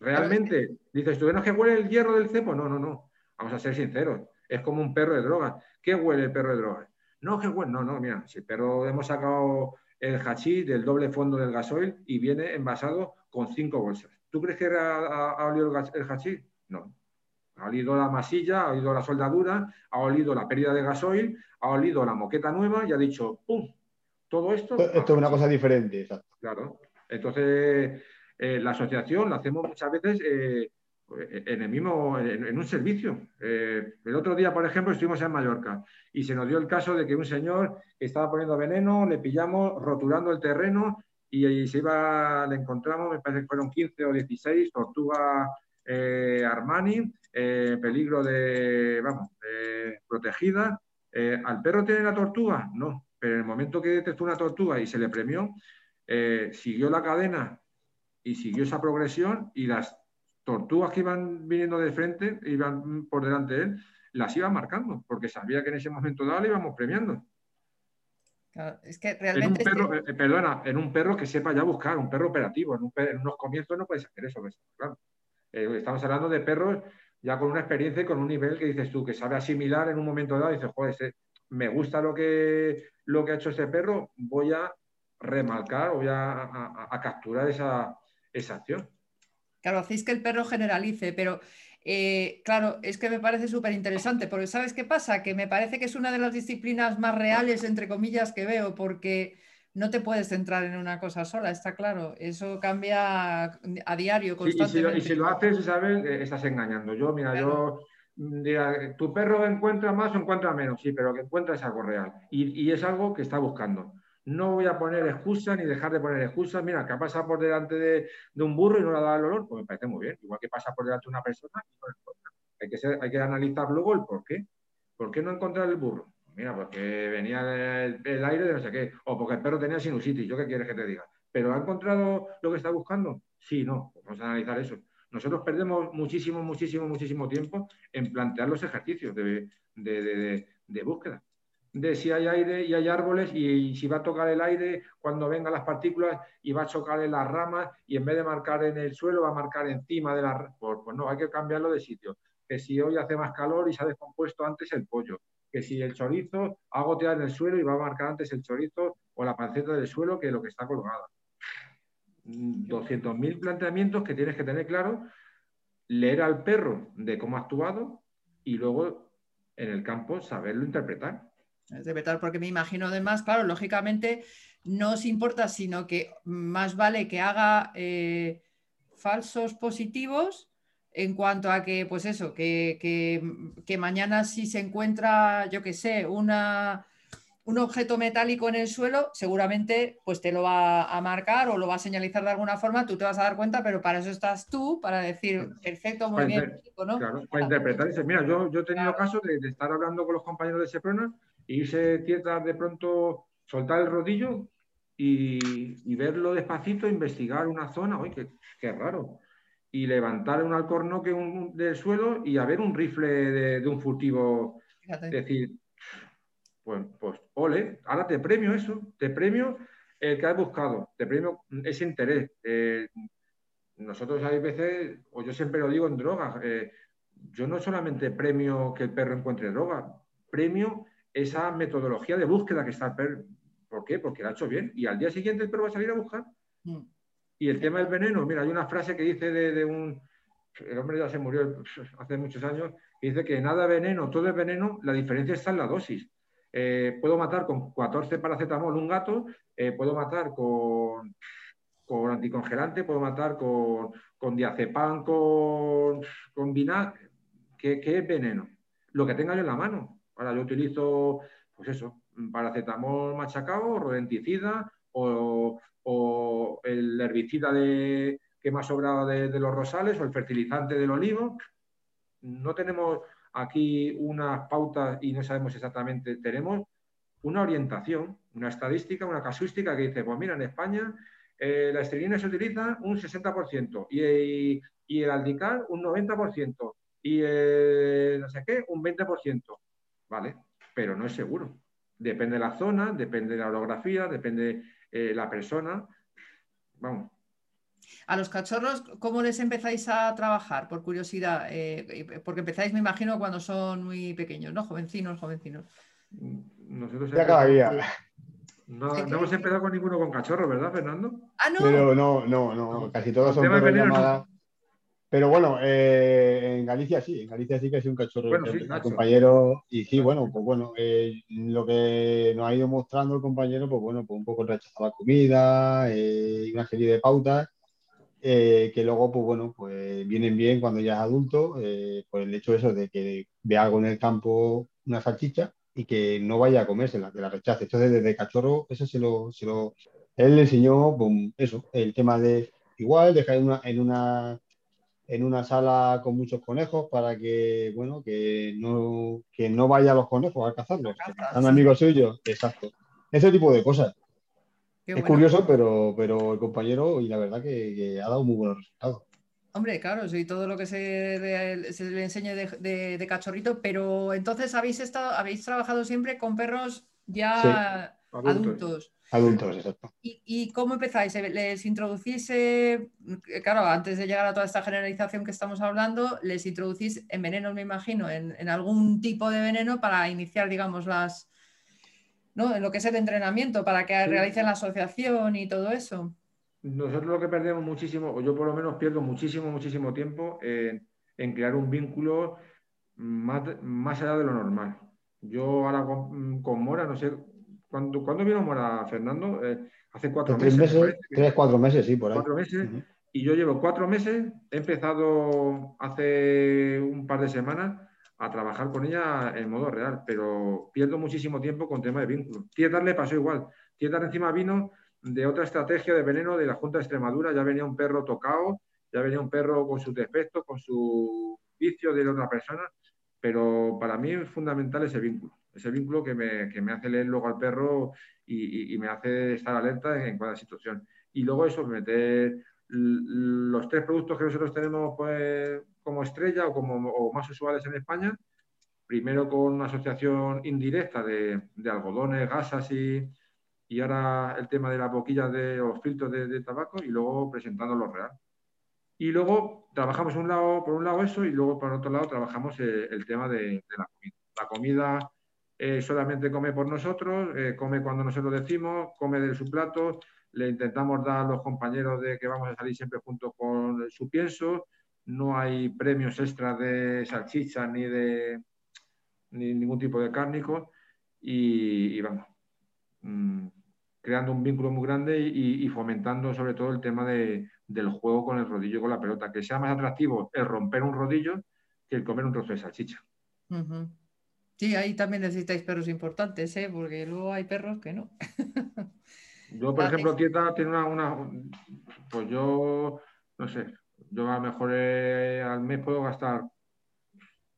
Realmente, dices, ¿tú ves que huele el hierro del cepo? No, no, no. Vamos a ser sinceros. Es como un perro de drogas. ¿Qué huele el perro de drogas? No, qué bueno, no, no, mira, sí, pero hemos sacado el hachís del doble fondo del gasoil y viene envasado con cinco bolsas. ¿Tú crees que ha, olido el hachís? No. Ha olido la masilla, ha olido la soldadura, ha olido la pérdida de gasoil, ha olido la moqueta nueva y ha dicho, ¡pum! Todo esto. Esto es una cosa diferente, exacto. Claro. Entonces, eh, la asociación la hacemos muchas veces eh, en el mismo, en, un servicio. Eh, el otro día, por ejemplo, estuvimos en Mallorca y se nos dio el caso de que un señor estaba poniendo veneno, le pillamos roturando el terreno y, ahí se iba, le encontramos, me parece que fueron 15 o 16, tortuga Armani, peligro de, vamos, protegida. ¿Al perro tiene la tortuga? No, pero en el momento que detectó una tortuga y se le premió, siguió la cadena y siguió esa progresión y las tortugas que iban viniendo de frente, iban por delante de él, las iban marcando, porque sabía que en ese momento dado le íbamos premiando. es que realmente. En un perro, eh, perdona, en un perro que sepa ya buscar, un perro operativo. En, unos comienzos no puedes hacer eso, claro. Eh, estamos hablando de perros ya con una experiencia y con un nivel que dices tú, que sabe asimilar en un momento dado y dices, joder, me gusta lo que, lo que ha hecho ese perro, voy a remarcar, voy a, capturar esa, esa acción. Claro, hacéis que el perro generalice, pero Eh, claro, es que me parece súper interesante, porque ¿sabes qué pasa? Que me parece que es una de las disciplinas más reales, entre comillas, que veo, porque no te puedes centrar en una cosa sola, está claro. Eso cambia a diario, constantemente. y, si lo, haces, Isabel, eh, estás engañando. Yo, mira, yo mm, tu perro encuentra más o encuentra menos, sí, pero que encuentra es algo real. Y, es algo que está buscando. No voy a poner excusas ni dejar de poner excusas. Mira, que pasa por delante de, un burro y no le da el olor, pues me parece muy bien. Igual que pasa por delante de una persona Hay que, hay que analizar luego el por qué. ¿Por qué no encontrar el burro? Mira, porque venía el, aire de no sé qué, o porque el perro tenía sinusitis, ¿yo qué quieres que te diga? ¿Pero ha encontrado lo que está buscando? Sí, no, pues vamos a analizar eso. Nosotros perdemos muchísimo, muchísimo, muchísimo tiempo en plantear los ejercicios de, búsqueda. De si hay aire y hay árboles y, si va a tocar el aire cuando vengan las partículas y va a chocar en las ramas y en vez de marcar en el suelo va a marcar encima de las. Pues, pues no, hay que cambiarlo de sitio. Que si hoy hace más calor y se ha descompuesto antes el pollo, que si el chorizo ha goteado en el suelo y va a marcar antes el chorizo o la panceta del suelo que lo que está colgada. 200.000 planteamientos que tienes que tener claro, leer al perro de cómo ha actuado y luego en el campo saberlo interpretar. Interpretar, porque me imagino además, claro, lógicamente no os importa, sino que más vale que haga eh, falsos positivos en cuanto a que, pues eso, que, mañana si se encuentra, yo qué sé, una, un objeto metálico en el suelo, seguramente pues te lo va a marcar o lo va a señalizar de alguna forma, tú te vas a dar cuenta, pero para eso estás tú, para decir, perfecto, muy bien. Claro, para interpretar. Mira, yo, yo he tenido caso de, estar hablando con los compañeros de Seprona y irse tierra de pronto, soltar el rodillo y, verlo despacito, investigar una zona, uy, qué, qué raro y levantar un alcornoque del suelo y haber un rifle de, un furtivo. Es decir, pues, pues, ole, ahora te premio eso, te premio el que has buscado, te premio ese interés. Eh, nosotros hay veces, o yo siempre lo digo en drogas, eh, yo no solamente premio que el perro encuentre droga, premio esa metodología de búsqueda que está el perro. ¿Por qué? Porque lo ha hecho bien. Y al día siguiente el perro va a salir a buscar. Mm. Y el tema del veneno, mira, hay una frase que dice de, un, el hombre ya se murió hace muchos años, que dice que nada veneno, todo es veneno, la diferencia está en la dosis. Eh, puedo matar con 14 paracetamol un gato, eh, puedo matar con, con anticongelante, puedo matar con, con diazepam, con, con vinagre, ¿Qué, es veneno? Lo que tenga yo en la mano. Ahora yo utilizo, pues eso, paracetamol machacado, rodenticida o, o el herbicida de, que más sobrado de, de, los rosales o el fertilizante del olivo. No tenemos aquí unas pautas y no sabemos exactamente, tenemos una orientación, una estadística, una casuística que dice, pues mira, en España eh, la esterina se utiliza un 60% y, el aldicar un 90% y no sé qué, un 20%. ¿Vale? Pero no es seguro. Depende de la zona, depende de la orografía, depende eh, la persona. Vamos. A los cachorros, ¿cómo les empezáis a trabajar? Por curiosidad, eh, porque empezáis, me imagino, cuando son muy pequeños, ¿no? Jovencinos, jovencinos. Nosotros ya cada día. No, hemos empezado con ninguno con cachorro, ¿verdad, Fernando? Ah, no. Pero no, no, no, casi todos son perros pero bueno, eh, en Galicia sí, en Galicia sí que ha sido un cachorro el compañero. Y sí, bueno, pues bueno, eh, lo que nos ha ido mostrando el compañero, pues bueno, pues un poco rechazaba comida eh, y una serie de pautas que luego, pues bueno, pues vienen bien cuando ya es adulto, por el hecho de eso, de que ve algo en el campo, una salchicha, y que no vaya a comérsela, que la rechace. Entonces, desde cachorro, eso se lo, se lo él le enseñó, pues, eso, el tema de igual, dejar en una, en una en una sala con muchos conejos para que, bueno, que no, que no vaya los conejos a cazarlos. un amigo suyo, exacto. Ese tipo de cosas. Es curioso, pero, pero el compañero, y la verdad que, ha dado muy buenos resultados. Hombre, claro, sí, todo lo que se le, se le enseñe de, cachorrito, pero entonces habéis estado, habéis trabajado siempre con perros ya adultos. Adultos, exacto. ¿Y, cómo empezáis? ¿Les introducís, eh, claro, antes de llegar a toda esta generalización que estamos hablando, les introducís en venenos, me imagino, en, algún tipo de veneno para iniciar, digamos, las, ¿no? En lo que es el entrenamiento, para que realicen la asociación y todo eso. Nosotros lo que perdemos muchísimo, o yo por lo menos pierdo muchísimo, muchísimo tiempo en, en crear un vínculo más, más allá de lo normal. Yo ahora con, Mora, no sé, ¿cuándo, ¿cuándo, vino Mora, Fernando? Eh, hace cuatro meses. tres, cuatro meses, sí, por ahí. Cuatro meses. Y yo llevo cuatro meses, he empezado hace un par de semanas a trabajar con ella en modo real, pero pierdo muchísimo tiempo con tema de vínculos. Tietar le pasó igual. Tietar encima vino de otra estrategia de veneno de la Junta de Extremadura, ya venía un perro tocado, ya venía un perro con sus defectos, con su vicio de otra persona, pero para mí es fundamental ese vínculo, ese vínculo que me, que me hace leer luego al perro y, y, me hace estar alerta en, cada situación. Y luego eso, meter los tres productos que nosotros tenemos pues, como estrella o como más usuales en España, primero con una asociación indirecta de, algodones, gasas y, y, ahora el tema de las boquillas de, o los filtros de, tabaco y luego presentando lo real. Y luego trabajamos un lado, por un lado eso y luego por otro lado trabajamos eh, el, tema de, la comida. La comida eh, solamente come por nosotros, eh, come cuando nosotros decimos, come de su plato, le intentamos dar a los compañeros de que vamos a salir siempre juntos con su pienso, no hay premios extras de salchicha ni de ningún tipo de cárnico y, vamos, mm, creando un vínculo muy grande y, fomentando sobre todo el tema del juego con el rodillo con la pelota, que sea más atractivo el romper un rodillo que el comer un trozo de salchicha. Sí, ahí también necesitáis perros importantes, ¿eh? porque luego hay perros que no. Yo, por ejemplo, Tieta tiene una, Pues yo, no sé, yo a lo mejor eh, al mes puedo gastar,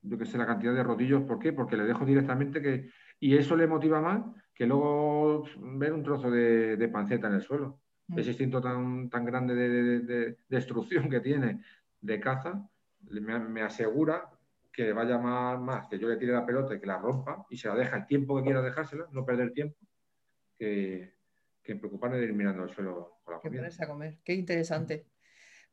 yo que sé, la cantidad de rodillos. ¿Por qué? Porque le dejo directamente que... Y eso le motiva más que luego ver un trozo de, panceta en el suelo. Mm. Ese instinto tan, tan grande de, destrucción que tiene de caza me, asegura que vaya más, más, que yo le tire la pelota y que la rompa y se la deja el tiempo que quiera dejársela, no perder tiempo, que, que preocuparme de ir mirando el suelo con la comida. a comer, qué interesante.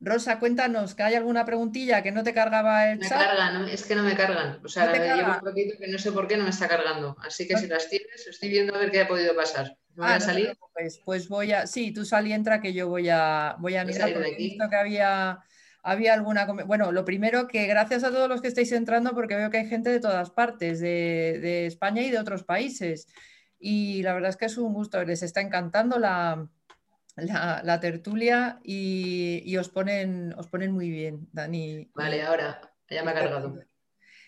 Rosa, cuéntanos, ¿que hay alguna preguntilla que no te cargaba el me cargan, es que no me cargan. O sea, llevo un ratito que no sé por qué no me está cargando. Así que si las tienes, estoy viendo a ver qué ha podido pasar. ¿Voy ah, a salir? pues voy a, sí, tú sal y entra que yo voy a, voy a mirar porque he visto que había, había alguna... Bueno, lo primero que gracias a todos los que estáis entrando porque veo que hay gente de todas partes, de España y de otros países y la verdad es que es un gusto, les está encantando la, la, tertulia y, os, ponen, os ponen muy bien, Dani. Vale, ahora ya me ha cargado.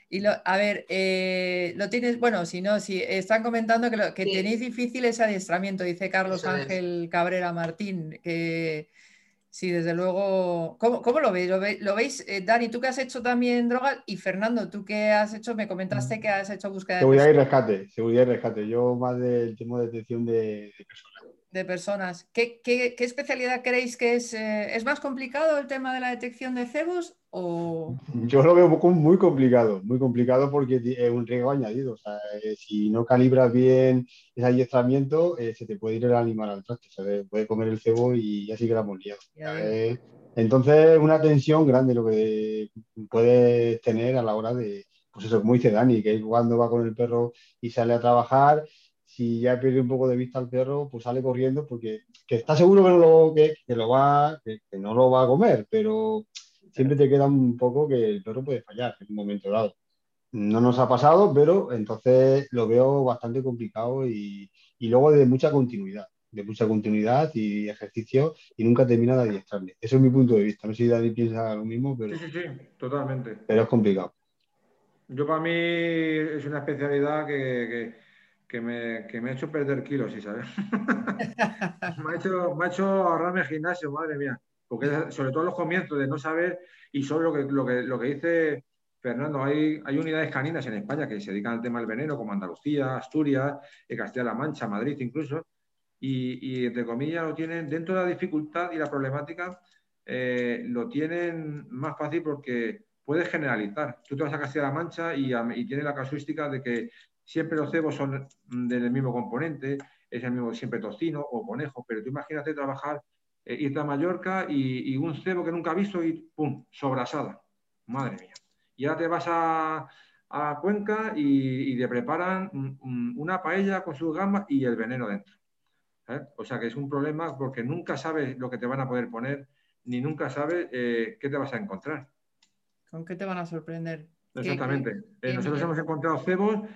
Y a ver, eh, lo tienes, bueno, si no, si están comentando que, que tenéis difícil ese adiestramiento, dice Carlos Ángel Cabrera Martín, que, Sí, desde luego. ¿Cómo, lo veis? ¿Lo, veis? Eh, Dani, tú que has hecho también drogas y Fernando, tú que has hecho, me comentaste mm. que has hecho búsqueda de. Seguridad y rescate, seguridad y rescate. Yo más del tema de detección de, personas. De personas. ¿Qué, especialidad creéis que es? Eh, ¿Es más complicado el tema de la detección de cebos yo lo veo muy complicado, muy complicado porque es un riesgo añadido. O sea, eh, si no calibras bien ese adiestramiento, eh, se te puede ir el animal al traste, se puede comer el cebo y ya sí quedamos liados. Entonces, una tensión grande lo que puedes tener a la hora de, pues eso, como dice Dani, que cuando va con el perro y sale a trabajar, si ya pierde un poco de vista al perro, pues sale corriendo porque que está seguro que no lo, que, lo va, que no lo va a comer, pero siempre te queda un poco que el perro puede fallar en un momento dado. No nos ha pasado, pero entonces lo veo bastante complicado y, luego de mucha continuidad, de mucha continuidad y ejercicio y nunca termina de adiestrarle. Eso es mi punto de vista. No sé si Dani piensa lo mismo, pero. Sí, sí, sí, totalmente. Pero es complicado. Yo para mí es una especialidad que, me, que, me, ha hecho perder kilos, ¿sí sabes? me, ha hecho, me ha hecho ahorrarme gimnasio, madre mía. Porque sobre todo los comienzos de no saber, y sobre lo que, lo que, lo que dice Fernando, hay, hay unidades caninas en España que se dedican al tema del veneno, como Andalucía, Asturias, eh, Castilla-La Mancha, Madrid incluso, y, y, entre comillas lo tienen dentro de la dificultad y la problemática, eh, lo tienen más fácil porque puedes generalizar. Tú te vas a Castilla-La Mancha y, y tiene la casuística de que siempre los cebos son del mismo componente, es el mismo siempre tocino o conejo, pero tú imagínate trabajar eh, irte a Mallorca y, un cebo que nunca ha visto y ¡pum! sobrasada. Madre mía. Y ahora te vas a, Cuenca y, te preparan una paella con sus gambas y el veneno dentro. O sea que es un problema porque nunca sabes lo que te van a poder poner ni nunca sabes eh, qué te vas a encontrar. ¿Con qué te van a sorprender? Exactamente. Eh, nosotros hemos encontrado cebos,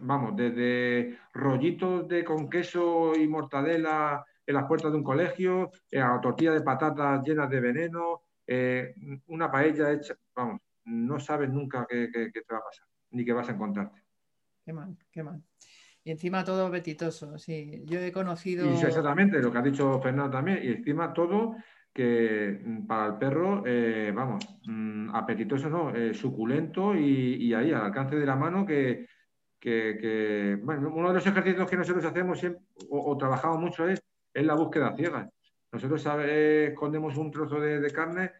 vamos, desde rollitos de con queso y mortadela en las puertas de un colegio, eh, a tortilla de patatas llenas de veneno, eh, una paella hecha, vamos, no sabes nunca qué, te va a pasar, ni qué vas a encontrarte. Qué mal, qué mal. Y encima todo apetitoso, sí. Yo he conocido... Y exactamente, lo que ha dicho Fernando también, y encima todo que mm, para el perro, eh, vamos, mm, apetitoso no, suculento y, ahí al alcance de la mano que, bueno, uno de los ejercicios que nosotros hacemos o, trabajamos mucho es, es la búsqueda ciega. Nosotros escondemos un trozo de, carne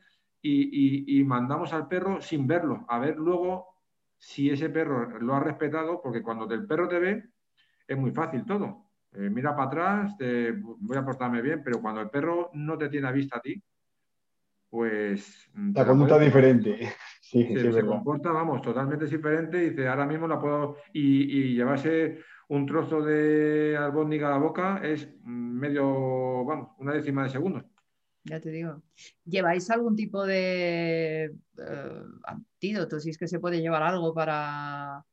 y, mandamos al perro sin verlo, a ver luego si ese perro lo ha respetado, porque cuando el perro te ve es muy fácil todo. Eh, mira para atrás, voy a portarme bien, pero cuando el perro no te tiene a vista a ti, pues... La conducta diferente. Sí, se, comporta, vamos, totalmente diferente y dice, ahora mismo la puedo... Y, y llevarse un trozo de albóndiga a la boca es medio, vamos, una décima de segundo. Ya te digo. ¿Lleváis algún tipo de eh, antídoto? Si es que se puede llevar algo para,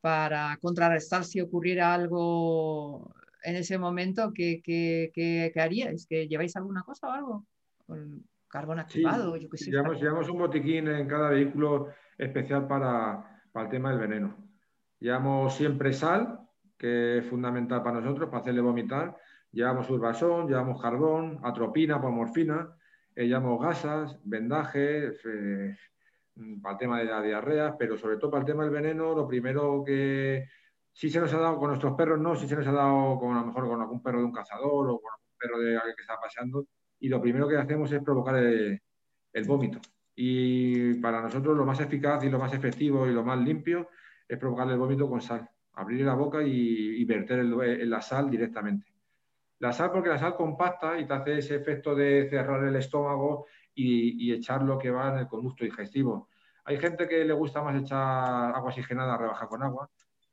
para contrarrestar si ocurriera algo en ese momento, ¿qué, qué, qué, haríais? ¿Que lleváis alguna cosa o algo? Carbón activado, yo sé. Llevamos, un botiquín en cada vehículo especial para, para el tema del veneno. Llevamos siempre sal, que es fundamental para nosotros, para hacerle vomitar. Llevamos urbasón, llevamos carbón, atropina por morfina, eh, llevamos gasas, vendajes, eh, para el tema de la diarrea, pero sobre todo para el tema del veneno, lo primero que sí se nos ha dado con nuestros perros, no, sí se nos ha dado con a lo mejor con algún perro de un cazador o con algún perro de alguien que está paseando, y lo primero que hacemos es provocar el, vómito. Y para nosotros lo más eficaz y lo más efectivo y lo más limpio es provocar el vómito con sal abrir la boca y, verter la sal directamente. La sal porque la sal compacta y te hace ese efecto de cerrar el estómago y, echar lo que va en el conducto digestivo. Hay gente que le gusta más echar agua oxigenada, rebajar con agua,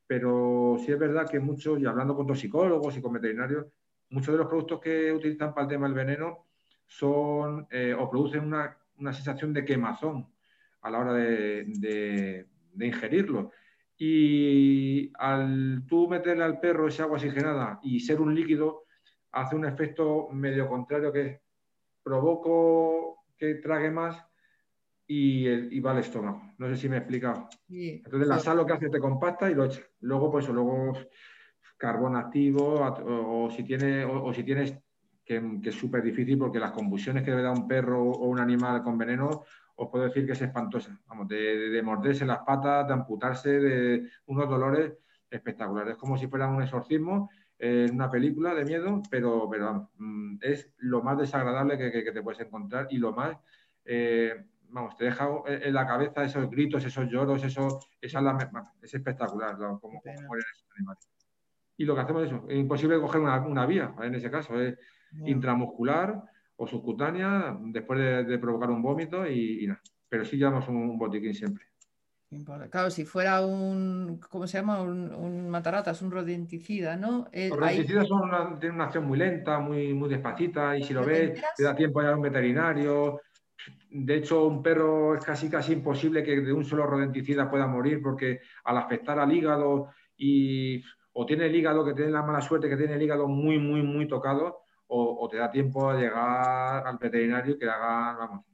pero sí es verdad que muchos, y hablando con toxicólogos y con veterinarios, muchos de los productos que utilizan para el tema del veneno son eh, o producen una, sensación de quemazón a la hora de ingerirlo. Y al tú meterle al perro esa agua oxigenada y ser un líquido, hace un efecto medio contrario que provoco que trague más y, va al estómago. No sé si me he explicado. Entonces la sal lo que hace te compacta y lo echa. Luego, pues luego carbón activo o, si, tiene, o, si tienes que, que es súper difícil porque las convulsiones que debe dar un perro o un animal con veneno os puedo decir que es espantosa. Vamos, de, morderse las patas, de amputarse, de unos dolores espectaculares. Es como si fuera un exorcismo en una película de miedo, pero, pero mm, es lo más desagradable que, te puedes encontrar y lo más, eh, vamos, te deja en la cabeza esos gritos, esos lloros, eso, esa es, espectacular, como, mueren esos animales. Y lo que hacemos es eso, es imposible coger una, vía, en ese caso, es intramuscular, o subcutánea después de, provocar un vómito y, nada. Pero sí llevamos un, botiquín siempre. Claro, si fuera un, ¿cómo se llama? Un, un mataratas, un rodenticida, ¿no? Eh, Los rodenticidas tienen una acción muy lenta, muy, muy despacita, y si lo ves, te da tiempo a ir a un veterinario. De hecho, un perro es casi casi imposible que de un solo rodenticida pueda morir, porque al afectar al hígado y o tiene el hígado, que tiene la mala suerte, que tiene el hígado muy, muy, muy tocado, o, te da tiempo a llegar al veterinario que haga, vamos,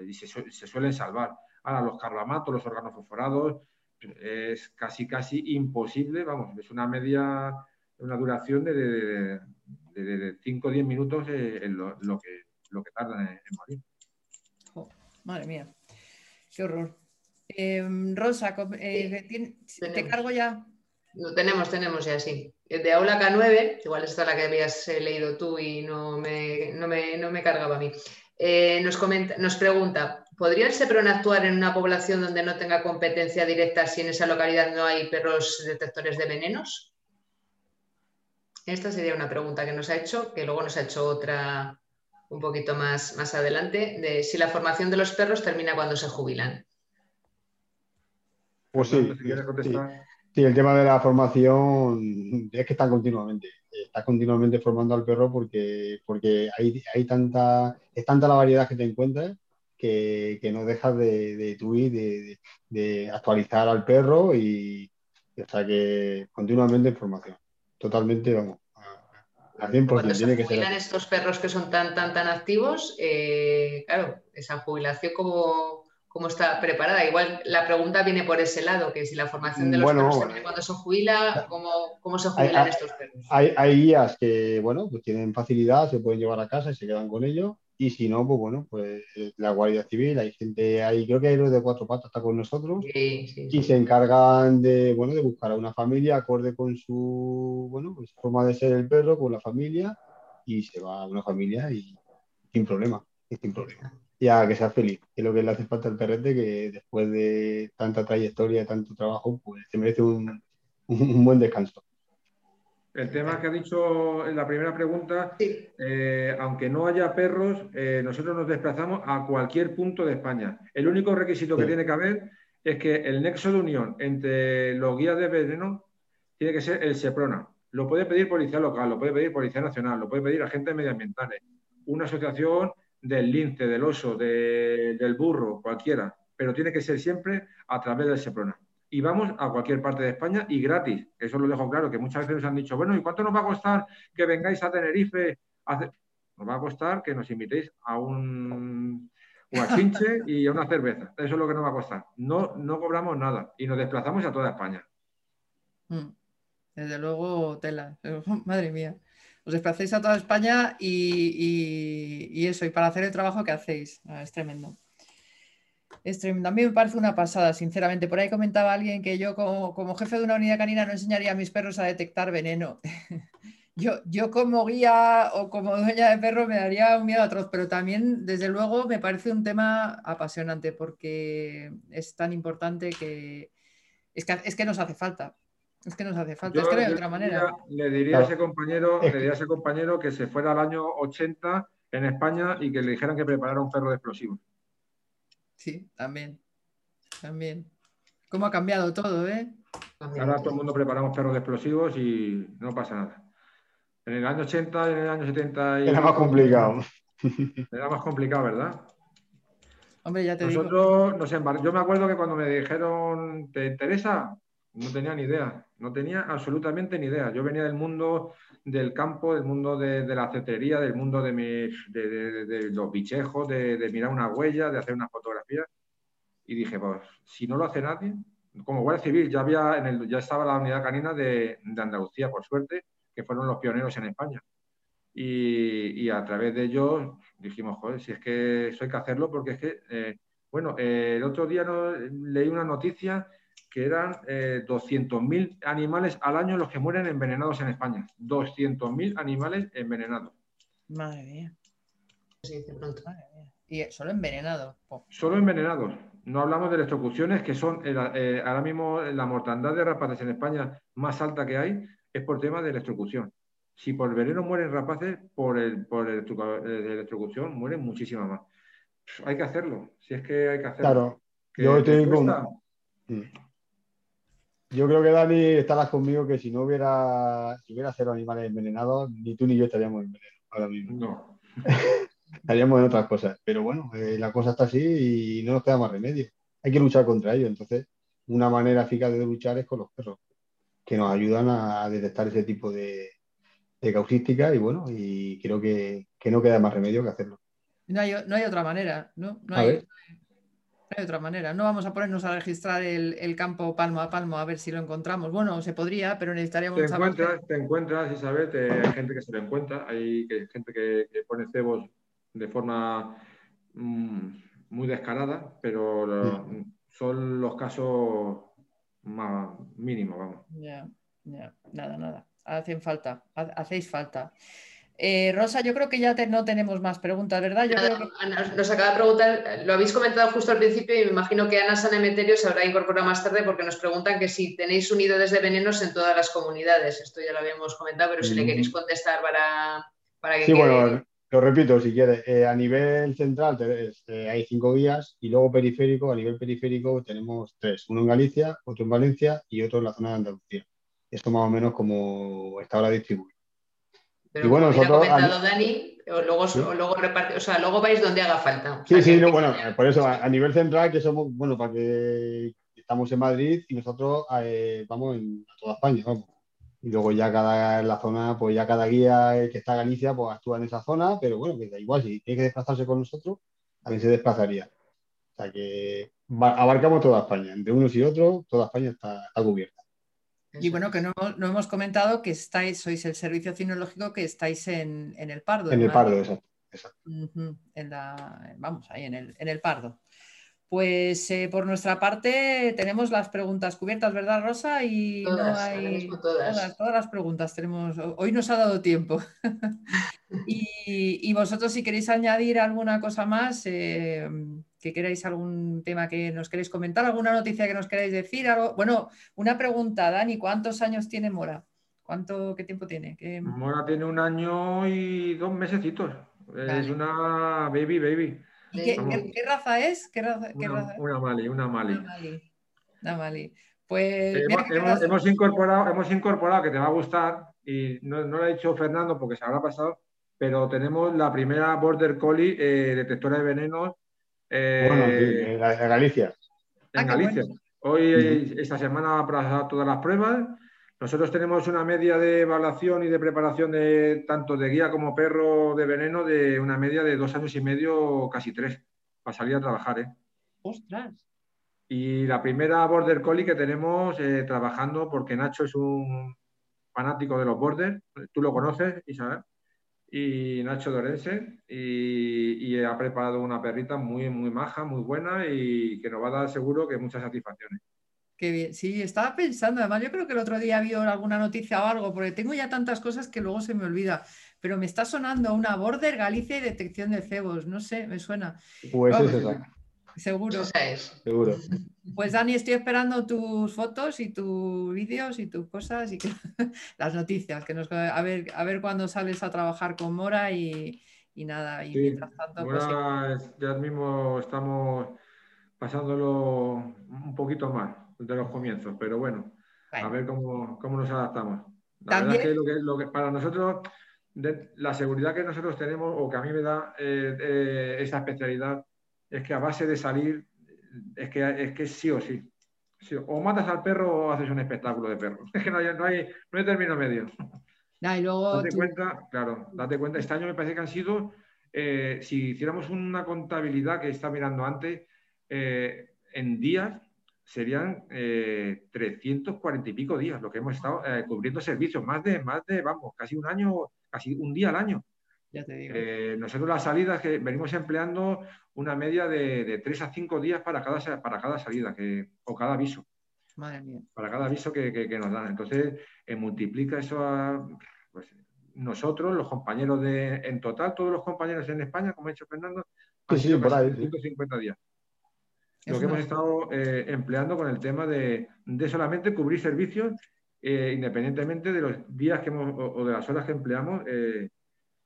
y se, suelen salvar. Ahora, los carlamatos, los órganos fosforados, es casi, casi imposible, vamos, es una media, una duración de, 5 o 10 minutos en lo, que, lo que tardan en, morir. madre mía, qué horror. Em, Rosa, eh, ¿te cargo ya? Lo tenemos, tenemos ya, sí. De Aula K9, igual esta es la que habías eh, leído tú y no me, no me, cargaba a mí. Eh, nos, comenta, nos pregunta, ¿podría el SEPRON actuar en una población donde no tenga competencia directa si en esa localidad no hay perros detectores de venenos? Esta sería una pregunta que nos ha hecho, que luego nos ha hecho otra un poquito más, más adelante, de si la formación de los perros termina cuando se jubilan. Pues sí, sí. Sí, el tema de la formación es que están continuamente, está continuamente formando al perro porque, porque hay, hay tanta, es tanta la variedad que te encuentras que, no dejas de, de, de, actualizar al perro y, o sea que continuamente información. Totalmente, vamos. A 100%, Cuando se jubilan estos perros que son tan, tan, tan activos, eh, claro, esa jubilación como, cómo está preparada. Igual la pregunta viene por ese lado, que si la formación de los perros termina cuando se jubila, ¿cómo, cómo se jubilan estos perros? Hay, hay, guías que, bueno, pues tienen facilidad, se pueden llevar a casa y se quedan con ellos. Y si no, pues bueno, pues la Guardia Civil, hay gente ahí, creo que hay los de cuatro patas está con nosotros y se encargan de, bueno, de buscar a una familia acorde con su, bueno, pues forma de ser el perro, con la familia y se va a una familia y sin problema, sin problema. Ya que sea feliz, que es lo que le hace falta al perrete, que después de tanta trayectoria, tanto trabajo, pues se merece un buen descanso. El tema que ha dicho en la primera pregunta, eh, aunque no haya perros, eh, nosotros nos desplazamos a cualquier punto de España. El único requisito que tiene que haber es que el nexo de unión entre los guías de veneno tiene que ser el SEPRONA. Lo puede pedir policía local, lo puede pedir policía nacional, lo puede pedir agentes medioambientales, una asociación del lince, del oso, del burro, cualquiera, pero tiene que ser siempre a través del SEPRONA y vamos a cualquier parte de España y gratis. Eso lo dejo claro, que muchas veces nos han dicho, bueno, ¿y cuánto nos va a costar que vengáis a Tenerife? Nos va a costar que nos invitéis a un guachinche y a una cerveza. Eso es lo que nos va a costar. No, no cobramos nada y nos desplazamos a toda España. Mm. Desde luego, tela. Madre mía. Os desplacéis a toda España y, eso, y para hacer el trabajo que hacéis. Ah, es tremendo. Es. A mí me parece una pasada, sinceramente. Por ahí comentaba alguien que yo como, jefe de una unidad canina no enseñaría a mis perros a detectar veneno. yo, yo como guía o como dueña de perro me daría un miedo atroz, pero también, desde luego, me parece un tema apasionante porque es tan importante que es que, es que nos hace falta. Es que nos hace falta, es que de otra manera. Le diría, a ese compañero, le diría a ese compañero que se fuera al año 80 en España y que le dijeran que preparara un perro de explosivos. Sí, también. También. ¿Cómo ha cambiado todo, eh? Ahora todo el mundo preparamos perros de explosivos y no pasa nada. En el año 80 y en el año 70... Era más complicado. Era más complicado, ¿verdad? Hombre, ya te Nosotros Nos Yo me acuerdo que cuando me dijeron, ¿te interesa? No tenía ni idea. No tenía absolutamente ni idea. Yo venía del mundo del campo, del mundo de, la cetrería, del mundo de, de, los bichejos, de, mirar una huella, de hacer una fotografía. Y dije, pues, si no lo hace nadie, como Guardia Civil, ya, había en el, ya estaba la unidad canina de, Andalucía, por suerte, que fueron los pioneros en España. Y, a través de ellos dijimos, joder, si es que eso hay que hacerlo, porque es que, eh, bueno, eh, el otro día leí una noticia que eran 200.000 eh, animales al año los que mueren envenenados en España. 200.000 animales envenenados. Madre mía. Y solo envenenados. Solo envenenados. No hablamos de electrocuciones, que son eh, eh, ahora mismo la mortandad de rapaces en España más alta que hay, es por tema de electrocución. Si por veneno mueren rapaces, por, el, por electrocución mueren muchísimas más. Hay que hacerlo, si es que hay que hacerlo. Claro, yo tengo... Yo creo que Dani estarás conmigo que si no hubiera, si hubiera cero animales envenenados, ni tú ni yo estaríamos envenenados ahora mismo. No. estaríamos en otras cosas. Pero bueno, eh, la cosa está así y no nos queda más remedio. Hay que luchar contra ello. Entonces, una manera eficaz de luchar es con los perros, que nos ayudan a detectar ese tipo de, de causística y bueno, y creo que, no queda más remedio que hacerlo. No hay, otra manera, ¿no? No hay, de otra manera. No vamos a ponernos a registrar el, campo palmo a palmo a ver si lo encontramos. Bueno, se podría, pero necesitaríamos... Te encuentras, te encuentras, Isabel, hay gente que se lo encuentra, hay gente que, pone cebos de forma mm, muy descarada, pero son los casos más mínimos, vamos. Ya, ya, nada, nada. Hacen falta, hacéis falta. Eh, Rosa, yo creo que ya no tenemos más preguntas, ¿verdad? nos acaba de preguntar, lo habéis comentado justo al principio y me imagino que Ana Sanemeterio se habrá incorporado más tarde porque nos preguntan que si tenéis unidades de venenos en todas las comunidades. Esto ya lo habíamos comentado, pero si le queréis contestar para, para que. Sí, bueno, lo repito si quieres. Eh, a nivel central eh, hay cinco guías y luego periférico, a nivel periférico tenemos tres: uno en Galicia, otro en Valencia y otro en la zona de Andalucía. Esto más o menos como está ahora distribuido. Pero y bueno, como nosotros, ha comentado Dani, o luego, luego reparte, o sea, luego vais donde haga falta. Sí, sí, bueno, por eso, a, nivel central, que somos, bueno, para que estamos en Madrid y nosotros eh, vamos en, a toda España, vamos. Y luego ya cada en la zona, pues ya cada guía que está en Galicia, pues actúa en esa zona, pero bueno, que da igual, si tiene que desplazarse con nosotros, también se desplazaría. O sea que abarcamos toda España, entre unos y otros, toda España está, cubierta. Y bueno, que no, hemos comentado que estáis, sois el servicio cinológico que estáis en, el Pardo. En el Pardo, exacto. en la, vamos, ahí en el, en el Pardo. Pues eh, por nuestra parte tenemos las preguntas cubiertas, ¿verdad, Rosa? Y todas, no hay todas. todas. las preguntas tenemos. Hoy nos ha dado tiempo. y, vosotros, si queréis añadir alguna cosa más, eh, que queráis algún tema que nos queréis comentar, alguna noticia que nos queráis decir, algo. Bueno, una pregunta, Dani, ¿cuántos años tiene Mora? ¿Cuánto, qué tiempo tiene? Mora tiene un año y dos mesecitos. Es una baby, baby. ¿Y qué, raza es? ¿Qué raza, una, Mali, una Mali. Una Mali. Pues, hemos, incorporado, hemos incorporado, que te va a gustar, y no, lo ha dicho Fernando porque se habrá pasado, pero tenemos la primera Border Collie eh, detectora de venenos. Eh, bueno, en, Galicia. En ah, Galicia. Hoy, esta semana, pasado todas las pruebas. Nosotros tenemos una media de evaluación y de preparación de tanto de guía como perro de veneno de una media de dos años y medio, casi tres, para salir a trabajar. ¿eh? ¡Ostras! Y la primera Border Collie que tenemos eh, trabajando, porque Nacho es un fanático de los Border, tú lo conoces, Isabel, y Nacho Dorense, y, y ha preparado una perrita muy, muy maja, muy buena y que nos va a dar seguro que muchas satisfacciones. Qué bien. Sí, estaba pensando, además yo creo que el otro día había alguna noticia o algo, porque tengo ya tantas cosas que luego se me olvida, pero me está sonando una Border Galicia y detección de cebos, no sé, me suena. Pues es esa. Seguro. Seguro. Pues Dani, estoy esperando tus fotos y tus vídeos y tus cosas y las noticias, que nos, a ver, a ver cuándo sales a trabajar con Mora y, nada, y mientras tanto. Pues ya mismo estamos pasándolo un poquito más de los comienzos, pero bueno, a ver cómo, nos adaptamos. La verdad es que lo, que para nosotros, la seguridad que nosotros tenemos o que a mí me da eh, eh, esa especialidad es que a base de salir, es que, es que sí o sí. O matas al perro o haces un espectáculo de perros. Es que no hay, no hay, no hay término medio. date cuenta, claro, date cuenta, este año me parece que han sido, eh, si hiciéramos una contabilidad que está mirando antes, en días serían 340 eh, y pico días lo que hemos estado eh, cubriendo servicios, más de, más de, vamos, casi un año, casi un día al año. Ya te digo. Eh, nosotros las salidas que venimos empleando una media de, de 3 a 5 días para cada, para cada salida que, o cada aviso. Madre mía. Para cada aviso que, que, nos dan. Entonces, multiplica eso a, pues, nosotros, los compañeros de, en total, todos los compañeros en España, como ha dicho Fernando, sí, sí, por ahí, 150 días lo que hemos estado eh, empleando con el tema de, solamente cubrir servicios eh, independientemente de los días que o, de las horas que empleamos, eh,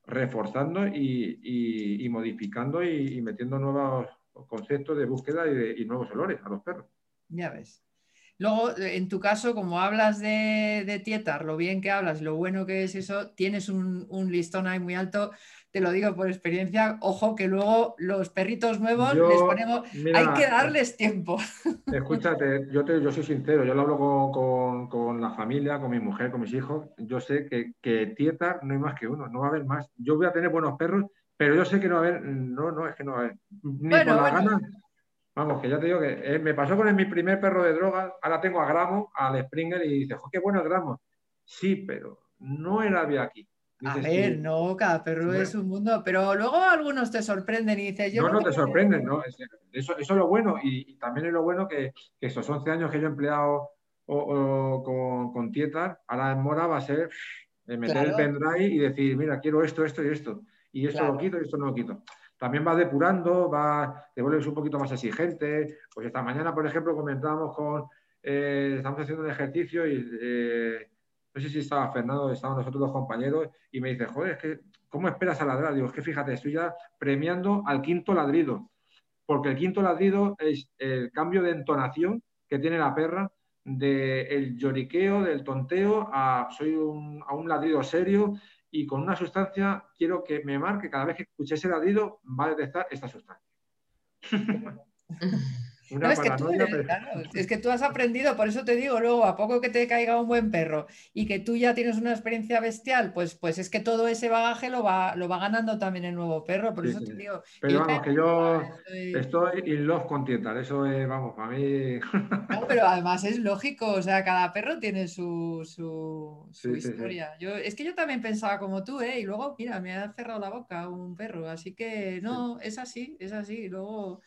reforzando y, modificando y, metiendo nuevos conceptos de búsqueda y, nuevos olores a los perros. Ya ves. Luego, en tu caso, como hablas de, de Tietar, lo bien que hablas, lo bueno que es eso, tienes un, un listón ahí muy alto te lo digo por experiencia, ojo que luego los perritos nuevos les ponemos, hay que darles tiempo. Escúchate, yo, te, yo soy sincero, yo lo hablo con, con, la familia, con mi mujer, con mis hijos, yo sé que, que tieta no hay más que uno, no va a haber más. Yo voy a tener buenos perros, pero yo sé que no va a haber, no, no, es que no va a haber, ni por la gana. Vamos, que ya te digo que eh, me pasó con mi primer perro de droga, ahora tengo a Gramo, al Springer, y dice, qué bueno el Gramo. Sí, pero no era de aquí. A ver, no, cada perro es un mundo, pero luego algunos te sorprenden y dices, yo... No, no, te sorprenden, ¿no? Eso, eso es lo bueno y, también es lo bueno que, que, esos 11 años que yo he empleado con, con Tietar, ahora en Mora va a ser meter el pendrive y decir, mira, quiero esto, esto y esto. Y esto lo quito y esto no lo quito. También va depurando, va, te vuelves un poquito más exigente. Pues esta mañana, por ejemplo, comentábamos con, eh, estamos haciendo un ejercicio y... Eh, no sé si estaba Fernando, estaban nosotros dos compañeros, y me dice, joder, es que, ¿cómo esperas a ladrar? Digo, es que fíjate, estoy ya premiando al quinto ladrido, porque el quinto ladrido es el cambio de entonación que tiene la perra del lloriqueo, del tonteo, a soy un, a un ladrido serio y con una sustancia quiero que me marque cada vez que escuche ese ladrido va a detectar esta sustancia. es, que tú has aprendido, por eso te digo luego, a poco que te caiga un buen perro y que tú ya tienes una experiencia bestial, pues, pues es que todo ese bagaje lo va, lo va ganando también el nuevo perro. Por eso te digo. Pero vamos, que yo estoy... in love con Tietar, eso es, vamos, para mí. No, pero además es lógico, o sea, cada perro tiene su, su, historia. Yo, es que yo también pensaba como tú, ¿eh? Y luego, mira, me ha cerrado la boca un perro, así que no, es así, es así. Y luego.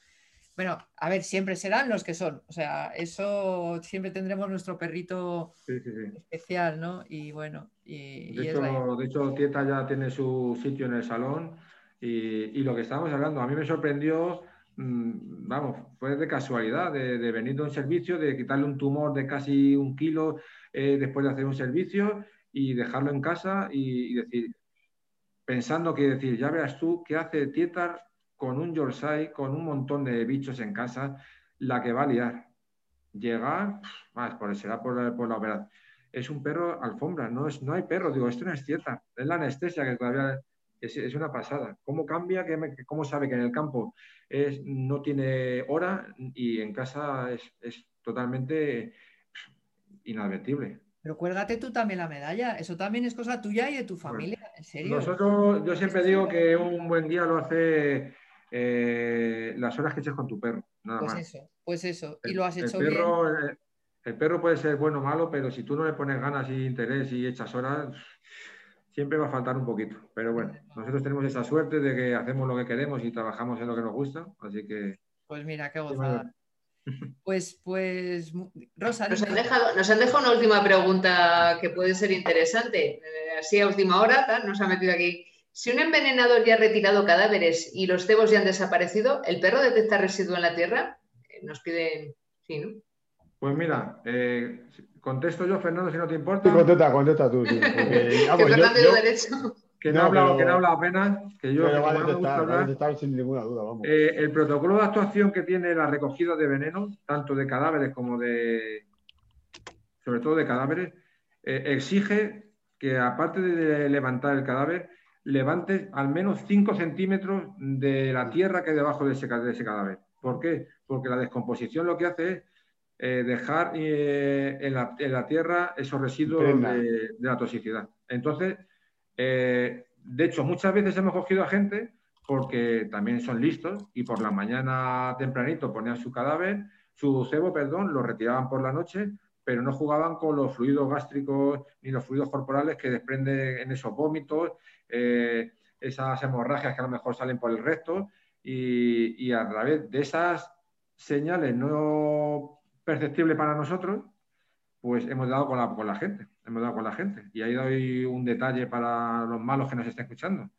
Bueno, a ver, siempre serán los que son. O sea, eso siempre tendremos nuestro perrito especial, ¿no? Y bueno, y, de, hecho, Tieta ya tiene su sitio en el salón y, lo que estábamos hablando, a mí me sorprendió, mm, vamos, fue de casualidad, de, venir de un servicio, de quitarle un tumor de casi un kilo eh, después de hacer un servicio y dejarlo en casa y, decir, pensando que decir, ya veas tú qué hace Tietar con un Yorkshire, con un montón de bichos en casa, la que va a liar. Llegar, más, por, será por, la verdad. Es un perro alfombra, no, es, no hay perro, digo, esto no es cierta, es la anestesia que todavía es, una pasada. ¿Cómo cambia? ¿Cómo sabe que en el campo es, no tiene hora y en casa es, totalmente inadvertible? Pero cuélgate tú también la medalla, eso también es cosa tuya y de tu familia, en serio. Nosotros, yo siempre digo que un buen día lo hace eh, las horas que eches con tu perro. Nada pues más. eso, pues eso. Y lo has hecho el perro, bien. Eh, el perro puede ser bueno o malo, pero si tú no le pones ganas y interés y echas horas, siempre va a faltar un poquito. Pero bueno, nosotros tenemos esa suerte de que hacemos lo que queremos y trabajamos en lo que nos gusta, así que. Pues mira, qué gozada. Pues, pues, Rosa. Nos han, dejado, nos han, dejado, una última pregunta que puede ser interesante. Eh, así a última hora, nos ha metido aquí. Si un envenenador ya ha retirado cadáveres y los cebos ya han desaparecido, ¿el perro detecta residuo en la tierra? Eh, nos piden, sí, ¿no? Pues mira, eh, contesto yo, Fernando, si no te importa. Sí, contesta, contesta tú. Sí, Que no, ha hablado, que no habla apenas, que yo pero vale hablar. Estar sin ninguna duda, vamos. Eh, el protocolo de actuación que tiene la recogida de veneno, tanto de cadáveres como de, sobre todo de cadáveres, exige que aparte de levantar el cadáver, levantes al menos 5 centímetros de la tierra que hay debajo de ese, cadáver. ¿Por qué? Porque la descomposición lo que hace es eh, dejar eh, en, la, tierra esos residuos de, la toxicidad. Entonces, eh, de hecho, muchas veces hemos cogido a gente porque también son listos y por la mañana tempranito ponían su cadáver, su cebo, perdón, lo retiraban por la noche, pero no jugaban con los fluidos gástricos ni los fluidos corporales que desprenden en esos vómitos eh, esas hemorragias que a lo mejor salen por el recto y, a través de esas señales no perceptibles para nosotros, pues hemos dado con la, gente, hemos dado con la gente. Y ahí doy un detalle para los malos que nos estén escuchando.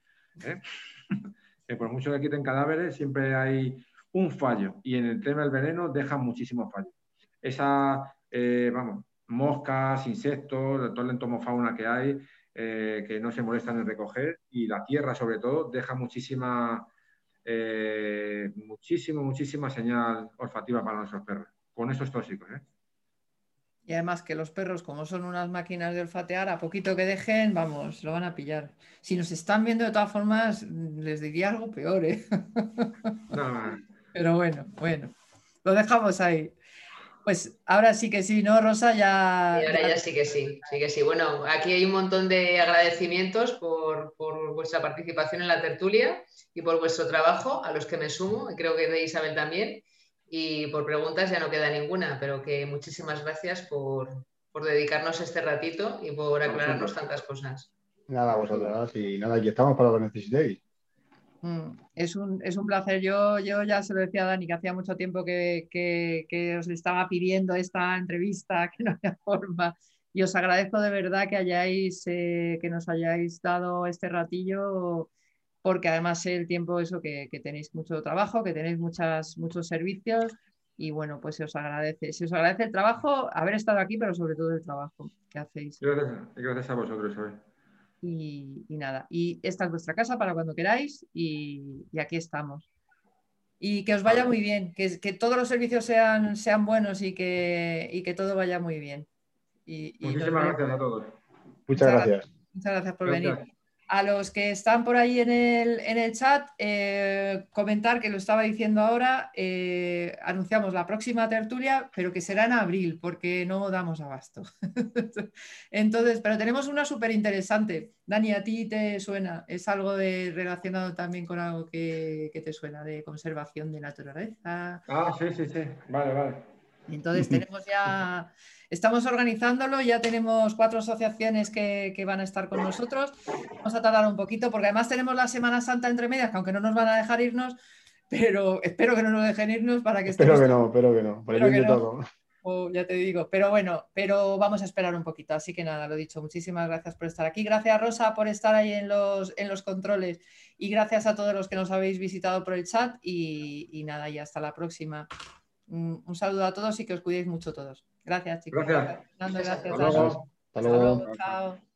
¿eh? que por mucho que quiten cadáveres, siempre hay un fallo. Y en el tema del veneno dejan muchísimos fallos. Esa, eh, vamos, moscas, insectos, toda la entomofauna que hay, eh, que no se molestan en recoger y la tierra sobre todo deja muchísima, eh, muchísimo, muchísima señal olfativa para nuestros perros, con esos tóxicos. ¿eh? Y además que los perros, como son unas máquinas de olfatear, a poquito que dejen, vamos, lo van a pillar. Si nos están viendo de todas formas, les diría algo peor, ¿eh? Pero bueno, bueno, lo dejamos ahí. Pues ahora sí que sí, ¿no, Rosa? Ya, y ahora ya... sí que sí, sí que sí. Bueno, aquí hay un montón de agradecimientos por, vuestra participación en la tertulia y por vuestro trabajo, a los que me sumo, y creo que de Isabel también. Y por preguntas ya no queda ninguna, pero que muchísimas gracias por, dedicarnos este ratito y por aclararnos tantas cosas. Nada, vosotras, y nada, aquí estamos para lo que necesitéis. Mm, es un, es un placer. Yo, yo ya se lo decía a Dani que hacía mucho tiempo que, que, os estaba pidiendo esta entrevista, que no había forma. Y os agradezco de verdad que hayáis, eh, que nos hayáis dado este ratillo, porque además sé el tiempo eso que, que, tenéis mucho trabajo, que tenéis muchas, muchos servicios. Y bueno, pues se os agradece. Os agradece el trabajo, haber estado aquí, pero sobre todo el trabajo que hacéis. Gracias, gracias a vosotros, Isabel. Y, nada, y esta es vuestra casa para cuando queráis y, aquí estamos. Y que os vaya muy bien, que, que todos los servicios sean, sean buenos y que, que todo vaya muy bien. Y, Muchísimas gracias a todos. Muchas, gracias. Muchas gracias por venir. A los que están por ahí en el, en el chat, eh, comentar que lo estaba diciendo ahora, eh, anunciamos la próxima tertulia, pero que será en abril, porque no damos abasto. Entonces, pero tenemos una súper interesante. Dani, ¿a ti te suena? ¿Es algo de, relacionado también con algo que, que te suena, de conservación de naturaleza? Ah, sí, sí, sí. Vale, vale. Entonces tenemos ya Estamos organizándolo, ya tenemos cuatro asociaciones que, van a estar con nosotros. Vamos a tardar un poquito porque además tenemos la Semana Santa entre medias, que aunque no nos van a dejar irnos, pero espero que no nos dejen irnos para que Espero que no, espero que no, por el bien de todo. Oh, ya te digo, pero bueno, pero vamos a esperar un poquito. Así que nada, lo dicho, muchísimas gracias por estar aquí. Gracias Rosa por estar ahí en los, en los controles y gracias a todos los que nos habéis visitado por el chat y, y nada, y hasta la próxima. Un, saludo a todos y que os cuidéis mucho todos. Gracias, chicos. Gracias. gracias. Hasta luego. Hasta luego. Chao.